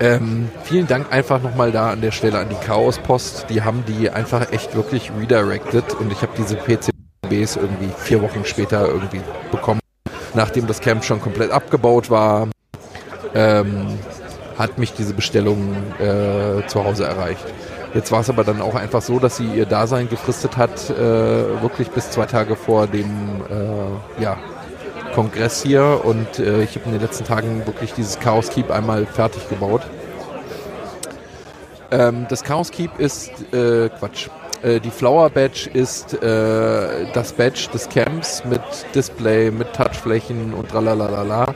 Ähm, vielen Dank einfach nochmal da an der Stelle an die Chaos Post. Die haben die einfach echt wirklich redirected und ich habe diese PCBs irgendwie vier Wochen später irgendwie bekommen, nachdem das Camp schon komplett abgebaut war. Ähm, hat mich diese Bestellung äh, zu Hause erreicht. Jetzt war es aber dann auch einfach so, dass sie ihr Dasein gefristet hat, äh, wirklich bis zwei Tage vor dem äh, ja, Kongress hier. Und äh, ich habe in den letzten Tagen wirklich dieses Chaos Keep einmal fertig gebaut. Ähm, das Chaos Keep ist äh, Quatsch. Äh, die Flower Badge ist äh, das Badge des Camps mit Display, mit Touchflächen und tralalala.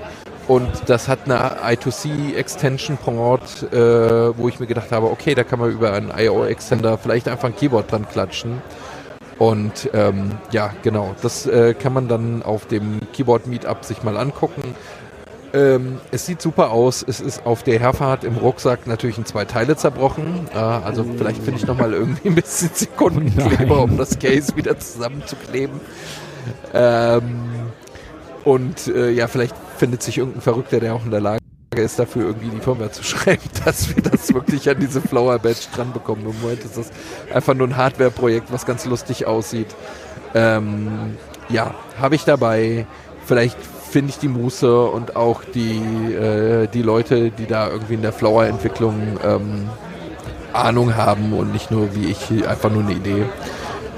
Und das hat eine I2C Extension Port, äh, wo ich mir gedacht habe, okay, da kann man über einen I.O. Extender vielleicht einfach ein Keyboard dran klatschen. Und ähm, ja, genau, das äh, kann man dann auf dem Keyboard Meetup sich mal angucken. Ähm, es sieht super aus. Es ist auf der Herfahrt im Rucksack natürlich in zwei Teile zerbrochen. Äh, also vielleicht finde ich nochmal irgendwie ein bisschen Sekundenkleber, um das Case wieder zusammenzukleben. Ähm, und äh, ja, vielleicht findet sich irgendein Verrückter, der auch in der Lage ist, dafür irgendwie die Firma zu schreiben, dass wir das wirklich an diese Flower Badge dran bekommen. Im Moment ist das einfach nur ein Hardware-Projekt, was ganz lustig aussieht. Ähm, ja, habe ich dabei. Vielleicht finde ich die Muße und auch die, äh, die Leute, die da irgendwie in der Flower-Entwicklung ähm, Ahnung haben und nicht nur wie ich einfach nur eine Idee.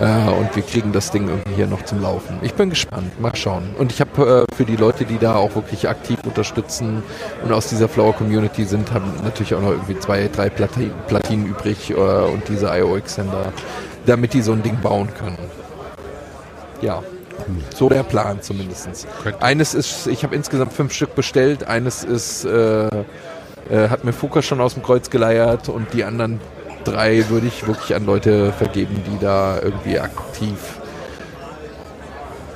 Äh, und wir kriegen das Ding irgendwie hier noch zum Laufen. Ich bin gespannt, mal schauen. Und ich habe äh, für die Leute, die da auch wirklich aktiv unterstützen und aus dieser Flower Community sind, haben natürlich auch noch irgendwie zwei, drei Plati Platinen übrig äh, und diese IO Extender, damit die so ein Ding bauen können. Ja, so der Plan zumindest. Eines ist, ich habe insgesamt fünf Stück bestellt, eines ist, äh, äh, hat mir Fuka schon aus dem Kreuz geleiert und die anderen drei würde ich wirklich an Leute vergeben, die da irgendwie aktiv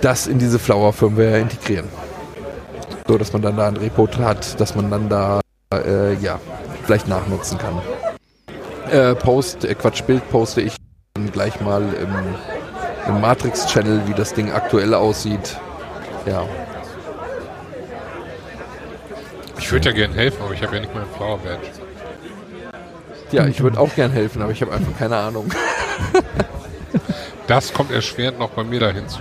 das in diese Flower-Firmware integrieren. So, dass man dann da ein Repo hat, dass man dann da, äh, ja, vielleicht nachnutzen kann. Äh, Post, äh, Quatsch, Bild poste ich dann gleich mal im, im Matrix-Channel, wie das Ding aktuell aussieht. Ja, Ich würde ja gerne helfen, aber ich habe ja nicht mal ein Flower Badge. ja ich würde auch gern helfen, aber ich habe einfach keine Ahnung. Das kommt erschwerend noch bei mir da hinzu.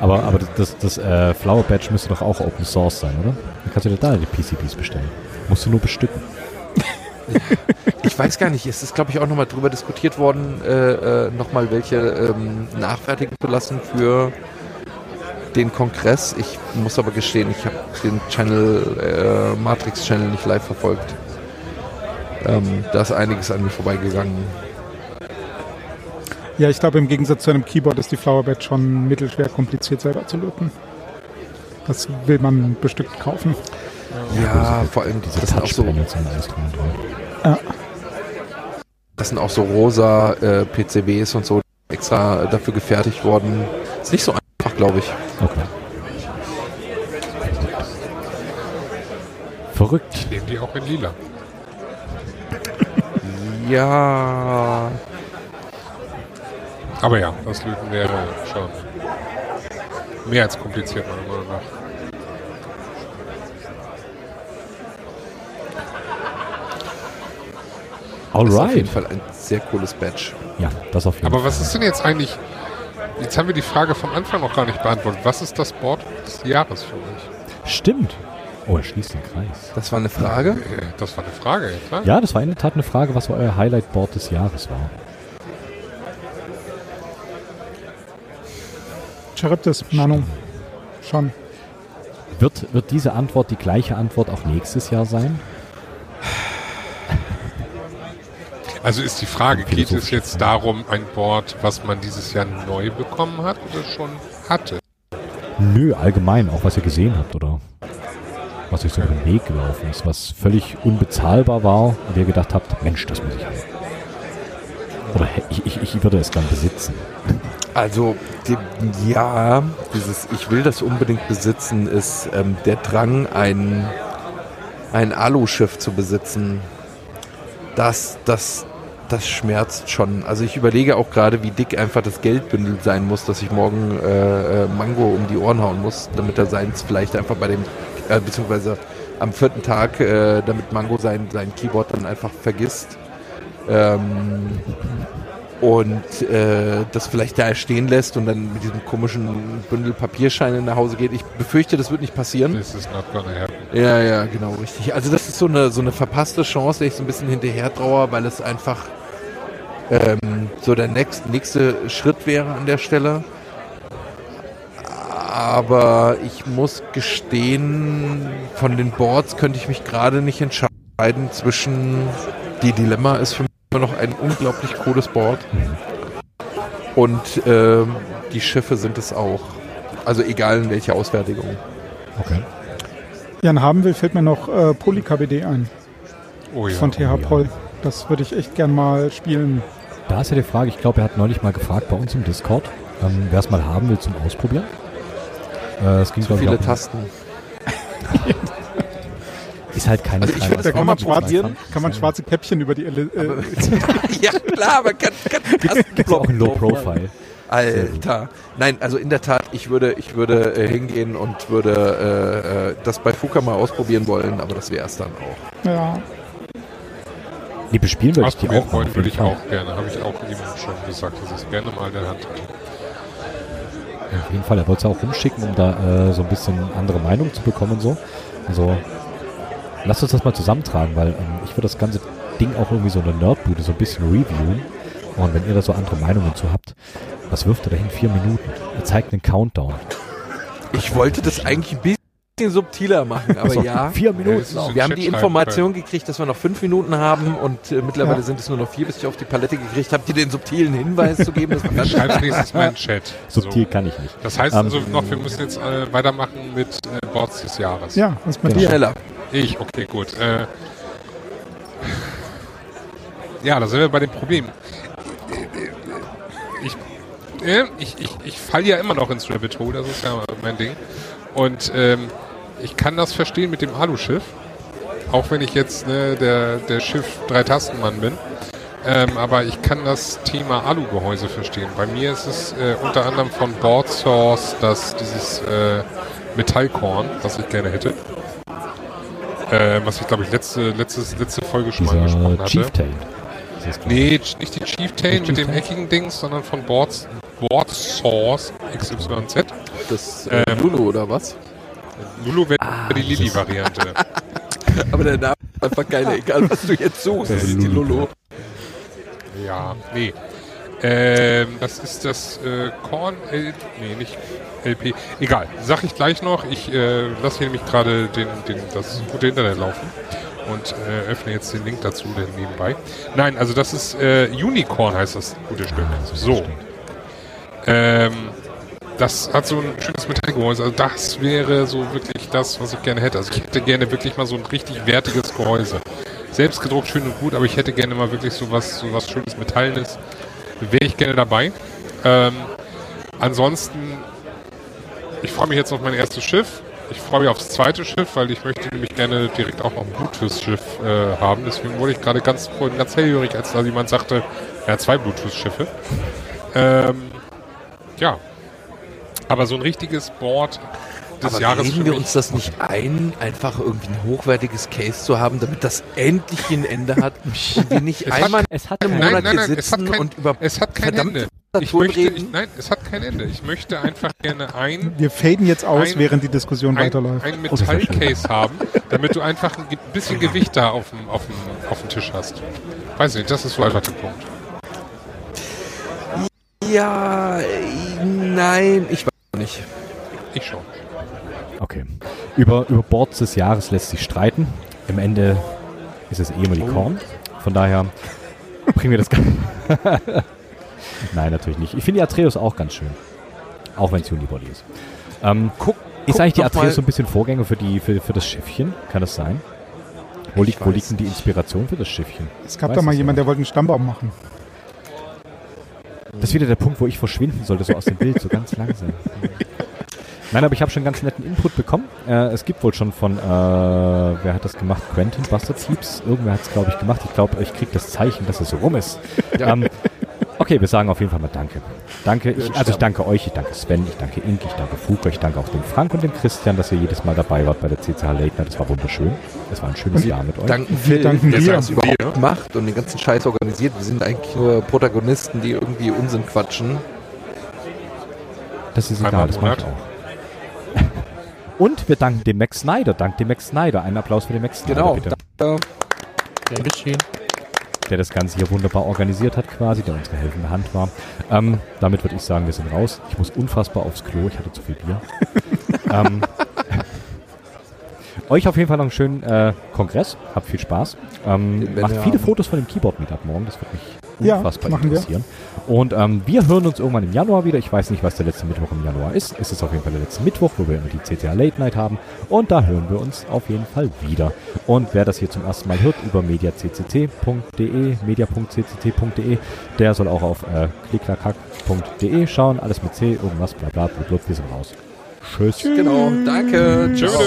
Aber, aber das, das, das äh, Flower Badge müsste doch auch Open Source sein, oder? Dann kannst du dir da die PCBs bestellen. Musst du nur bestücken. Ich weiß gar nicht, es ist glaube ich auch nochmal drüber diskutiert worden, äh, äh, nochmal welche ähm, nachfertigen zu lassen für den Kongress. Ich muss aber gestehen, ich habe den Channel, äh, Matrix Channel nicht live verfolgt. Ähm, da ist einiges an mir vorbeigegangen. Ja, ich glaube, im Gegensatz zu einem Keyboard ist die Flower Badge schon mittelschwer kompliziert selber zu löten. Das will man bestückt kaufen. Ja, vor allem, Diese das sind auch so. Ja. das sind auch so rosa äh, PCBs und so extra dafür gefertigt worden. Ist nicht so einfach, glaube ich. Okay. Verrückt. Nehmen die auch in lila. Ja, Aber ja, das Löten wäre schon mehr als kompliziert, meiner Meinung nach. Das ist auf jeden Alright. Fall ein sehr cooles Badge. Ja, das auf jeden Aber Fall. was ist denn jetzt eigentlich? Jetzt haben wir die Frage vom Anfang noch gar nicht beantwortet. Was ist das Board des Jahres für euch? Stimmt. Oh, er schließt den Kreis. Das war eine Frage. Das war eine Frage, ja klar. Ja, das war in der Tat eine Frage, was euer Highlight-Board des Jahres war. Charybdis, Nano. Schon. Wird, wird diese Antwort die gleiche Antwort auch nächstes Jahr sein? Also ist die Frage, geht es jetzt darum, ein Board, was man dieses Jahr neu bekommen hat oder schon hatte? Nö, allgemein, auch was ihr gesehen habt, oder? Was euch so über den Weg gelaufen ist, was völlig unbezahlbar war und ihr gedacht habt, Mensch, das muss ich haben. Oder hä- ich, ich, ich würde es gern besitzen. Also, die, ja, dieses Ich will das unbedingt besitzen ist ähm, der Drang, ein, ein Aluschiff zu besitzen. Das, das, das schmerzt schon. Also ich überlege auch gerade, wie dick einfach das Geldbündel sein muss, dass ich morgen äh, äh, Mango um die Ohren hauen muss, damit er seins vielleicht einfach bei dem, äh, beziehungsweise am vierten Tag, äh, damit Mango sein, sein Keyboard dann einfach vergisst. Ähm, und äh, das vielleicht da stehen lässt und dann mit diesem komischen Bündel Papierscheine nach Hause geht. Ich befürchte, das wird nicht passieren. This is not gonna happen. Ja, ja, genau, richtig. Also das ist so eine, so eine verpasste Chance, der ich so ein bisschen hinterher traue, weil es einfach ähm, so der nächst, nächste Schritt wäre an der Stelle. Aber ich muss gestehen, von den Boards könnte ich mich gerade nicht entscheiden zwischen die Dilemma ist für mich immer noch ein unglaublich cooles Board und ähm, die Schiffe sind es auch. Also egal in welcher Ausfertigung. Okay. Jan haben will, fällt mir noch äh, PolyKBD ein Oh ja. von TH ja. Poll. Das würde ich echt gern mal spielen. Da ist ja die Frage, ich glaube, er hat neulich mal gefragt bei uns im Discord, ähm, wer es mal haben will zum Ausprobieren. Äh, es ging, Zu ich, viele um- Tasten. Ist halt keine Also ich kleine würd Da kann man, schwarze, probieren. kann man schwarze Käppchen über die Ele äh, ja, klar, aber kann, kann Gibt auch ein Low Profile. Alter. Nein, also in der Tat, ich würde, ich würde äh, hingehen und würde äh, äh, das bei Fuka mal ausprobieren wollen, aber das wäre es dann auch. ja, Nee, bespielen würde ich die auch. wollen auf würde jeden ich Fall. auch gerne. Habe ich auch ihm schon gesagt, dass ich es gerne mal in der Hand hatte. Ja, auf jeden Fall, er wollte es auch rumschicken, um da äh, so ein bisschen andere Meinung zu bekommen und so. Also, lasst uns das mal zusammentragen, weil ähm, ich würde das ganze Ding auch irgendwie so in der Nerdbude so ein bisschen reviewen. Und wenn ihr da so andere Meinungen zu habt, was wirft er dahin? Vier Minuten. Er zeigt einen Countdown. Ich wollte das eigentlich ein bisschen subtiler machen, aber ja. Vier Ja, Minuten. so- Wir haben die Information gekriegt, dass wir noch fünf Minuten haben und äh, mittlerweile Ja. sind es nur noch vier, bis ich auf die Palette gekriegt habe, dir den subtilen Hinweis zu geben, dass man dann Schreib's nächstes Mal in den Chat. Subtil kann ich nicht. Das heißt Ähm, also noch, wir müssen jetzt äh, weitermachen mit äh, Boards des Jahres. ja, was mit Genau. dir? schneller. Ich, okay, gut. Äh, ja, da sind wir bei dem Problem. Ich, äh, ich, ich, ich falle ja immer noch ins Rabbit Hole, das ist ja mein Ding. Und ähm, ich kann das verstehen mit dem Aluschiff, auch wenn ich jetzt ne, der, der Schiff-Drei-Tasten-Mann bin. Ähm, aber ich kann das Thema Alugehäuse verstehen. Bei mir ist es äh, unter anderem von Board Source das, dieses äh, Metallkorn, was ich gerne hätte. Äh, was ich glaube ich letzte, letztes, letzte Folge schon mal angesprochen Dieser hatte. Chieftain. Nee, nicht die Chieftain mit dem eckigen Dings, sondern von Board, Board Source XYZ. Das äh, Ähm, Lulu oder was? Lulu wäre Ah, die Lilly-Variante. Aber der Name ist einfach geil, egal was du jetzt suchst, Das das ist die Lulu. Ja, nee. Ähm, das ist das äh, Korn L nee, nicht LP. Egal, sag ich gleich noch. Ich äh, lasse hier nämlich gerade den, den, das gute Internet laufen und äh, öffne jetzt den Link dazu nebenbei. Nein, also das ist äh, Unicorn heißt das gute Stück. So. Ähm, das hat so ein schönes Metallgehäuse. Also das wäre so wirklich das, was ich gerne hätte. Also ich hätte gerne wirklich mal so ein richtig wertiges Gehäuse. Selbst gedruckt schön und gut, aber ich hätte gerne mal wirklich so was, so was schönes Metallenes. Wäre ich gerne dabei. Ähm, ansonsten, ich freue mich jetzt auf mein erstes Schiff. Ich freue mich aufs zweite Schiff, weil ich möchte nämlich gerne direkt auch noch ein Bluetooth-Schiff äh, haben. Deswegen wurde ich gerade ganz, ganz hellhörig, als da jemand sagte, hat zwei Bluetooth-Schiffe. Ähm, ja. Aber so ein richtiges Board des Aber Jahres reden wir uns das nicht ein, einfach irgendwie ein hochwertiges Case zu haben, damit das endlich ein Ende hat wir nicht Es hat- einmal Es hat im kein- Nein, Monat nein, hier nein, es hat sitzen kein- und über Es hat kein Ende. Ich möchte, ich, nein, es hat kein Ende. Ich möchte einfach gerne ein, Wir faden jetzt aus, Ein- während die Diskussion ein, weiterläuft. ein. Metallcase haben, damit du einfach ein bisschen Gewicht da auf dem, auf dem, auf dem Tisch hast. Weiß nicht, das ist so einfach der Punkt. Ja, nein, ich weiß nicht. Ich schon. Okay. Über, über Boards des Jahres lässt sich streiten. Im Ende ist es eh immer die Korn. Von daher bringen wir das gar Nein, natürlich nicht. Ich finde die Atreus auch ganz schön. Auch wenn es Unibody ist. Ähm, Guck, ist guck eigentlich die Atreus so ein bisschen Vorgänger für, die, für, für das Schiffchen? Kann das sein? Wo liegt, wo liegt denn die Inspiration für das Schiffchen? Es gab Weiß da mal es jemand, ja. der wollte einen Stammbaum machen. Das ist wieder der Punkt, wo ich verschwinden sollte, so aus dem Bild, so ganz langsam. Nein, aber ich habe schon ganz netten Input bekommen. Äh, es gibt wohl schon von, äh, wer hat das gemacht? Quentin Buster Teeps? Irgendwer hat es, glaube ich, gemacht. Ich glaube, ich kriege das Zeichen, dass es so rum ist. Ja. Ähm, okay, wir sagen auf jeden Fall mal Danke. Danke, ich, also ich danke euch, ich danke Sven, ich danke Ink, ich danke Fuka, ich danke auch dem Frank und dem Christian, dass ihr jedes Mal dabei wart bei der CCH Late Night. Das war wunderschön. Es war ein schönes Jahr mit euch. danken Phil, danken der das überhaupt macht und den ganzen Scheiß organisiert. Wir sind eigentlich nur Protagonisten, die irgendwie Unsinn quatschen. Das ist egal, das mache ich Monat. auch. Und wir danken dem Max Snyder. Dank dem Max Snyder. Einen Applaus für den Max Snyder, Genau. bitte. Da, Der das Ganze hier wunderbar organisiert hat quasi, der unsere helfende Hand war. Ähm, damit würde ich sagen, wir sind raus. Ich muss unfassbar aufs Klo. Ich hatte zu viel Bier. ähm, euch auf jeden Fall noch einen schönen äh, Kongress. Habt viel Spaß. Ähm, macht viele. Fotos von dem Keyboard-Meetup morgen. Das wird mich Ja, unfassbar wir. interessieren. Und ähm, wir hören uns irgendwann im Januar wieder. Ich weiß nicht, was der letzte Mittwoch im Januar ist. Es ist auf jeden Fall der letzte Mittwoch, wo wir immer die CCA Late Night haben. Und da hören wir uns auf jeden Fall wieder. Und wer das hier zum ersten Mal hört über mediaccc.de, media.ccc.de, der soll auch auf äh, klicklakack.de schauen. Alles mit C, irgendwas, bla bla, bla, bla. Wir sind raus. Tschüss. genau, danke. Tschüss.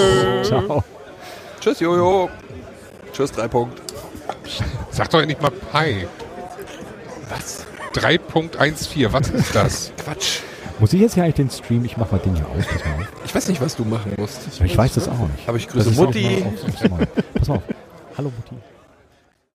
Ciao. Tschüss, Jojo. Tschüss, drei Punkt. Sag doch endlich mal Pi. Was? 3.14, was ist das? Quatsch. Muss ich jetzt hier eigentlich den Stream? Ich mach mal den hier aus. Pass mal auf. Ich weiß nicht, was du machen musst. Ich weiß das auch nicht. Aber ich Das grüße Mutti. Pass mal auf. Hallo Mutti.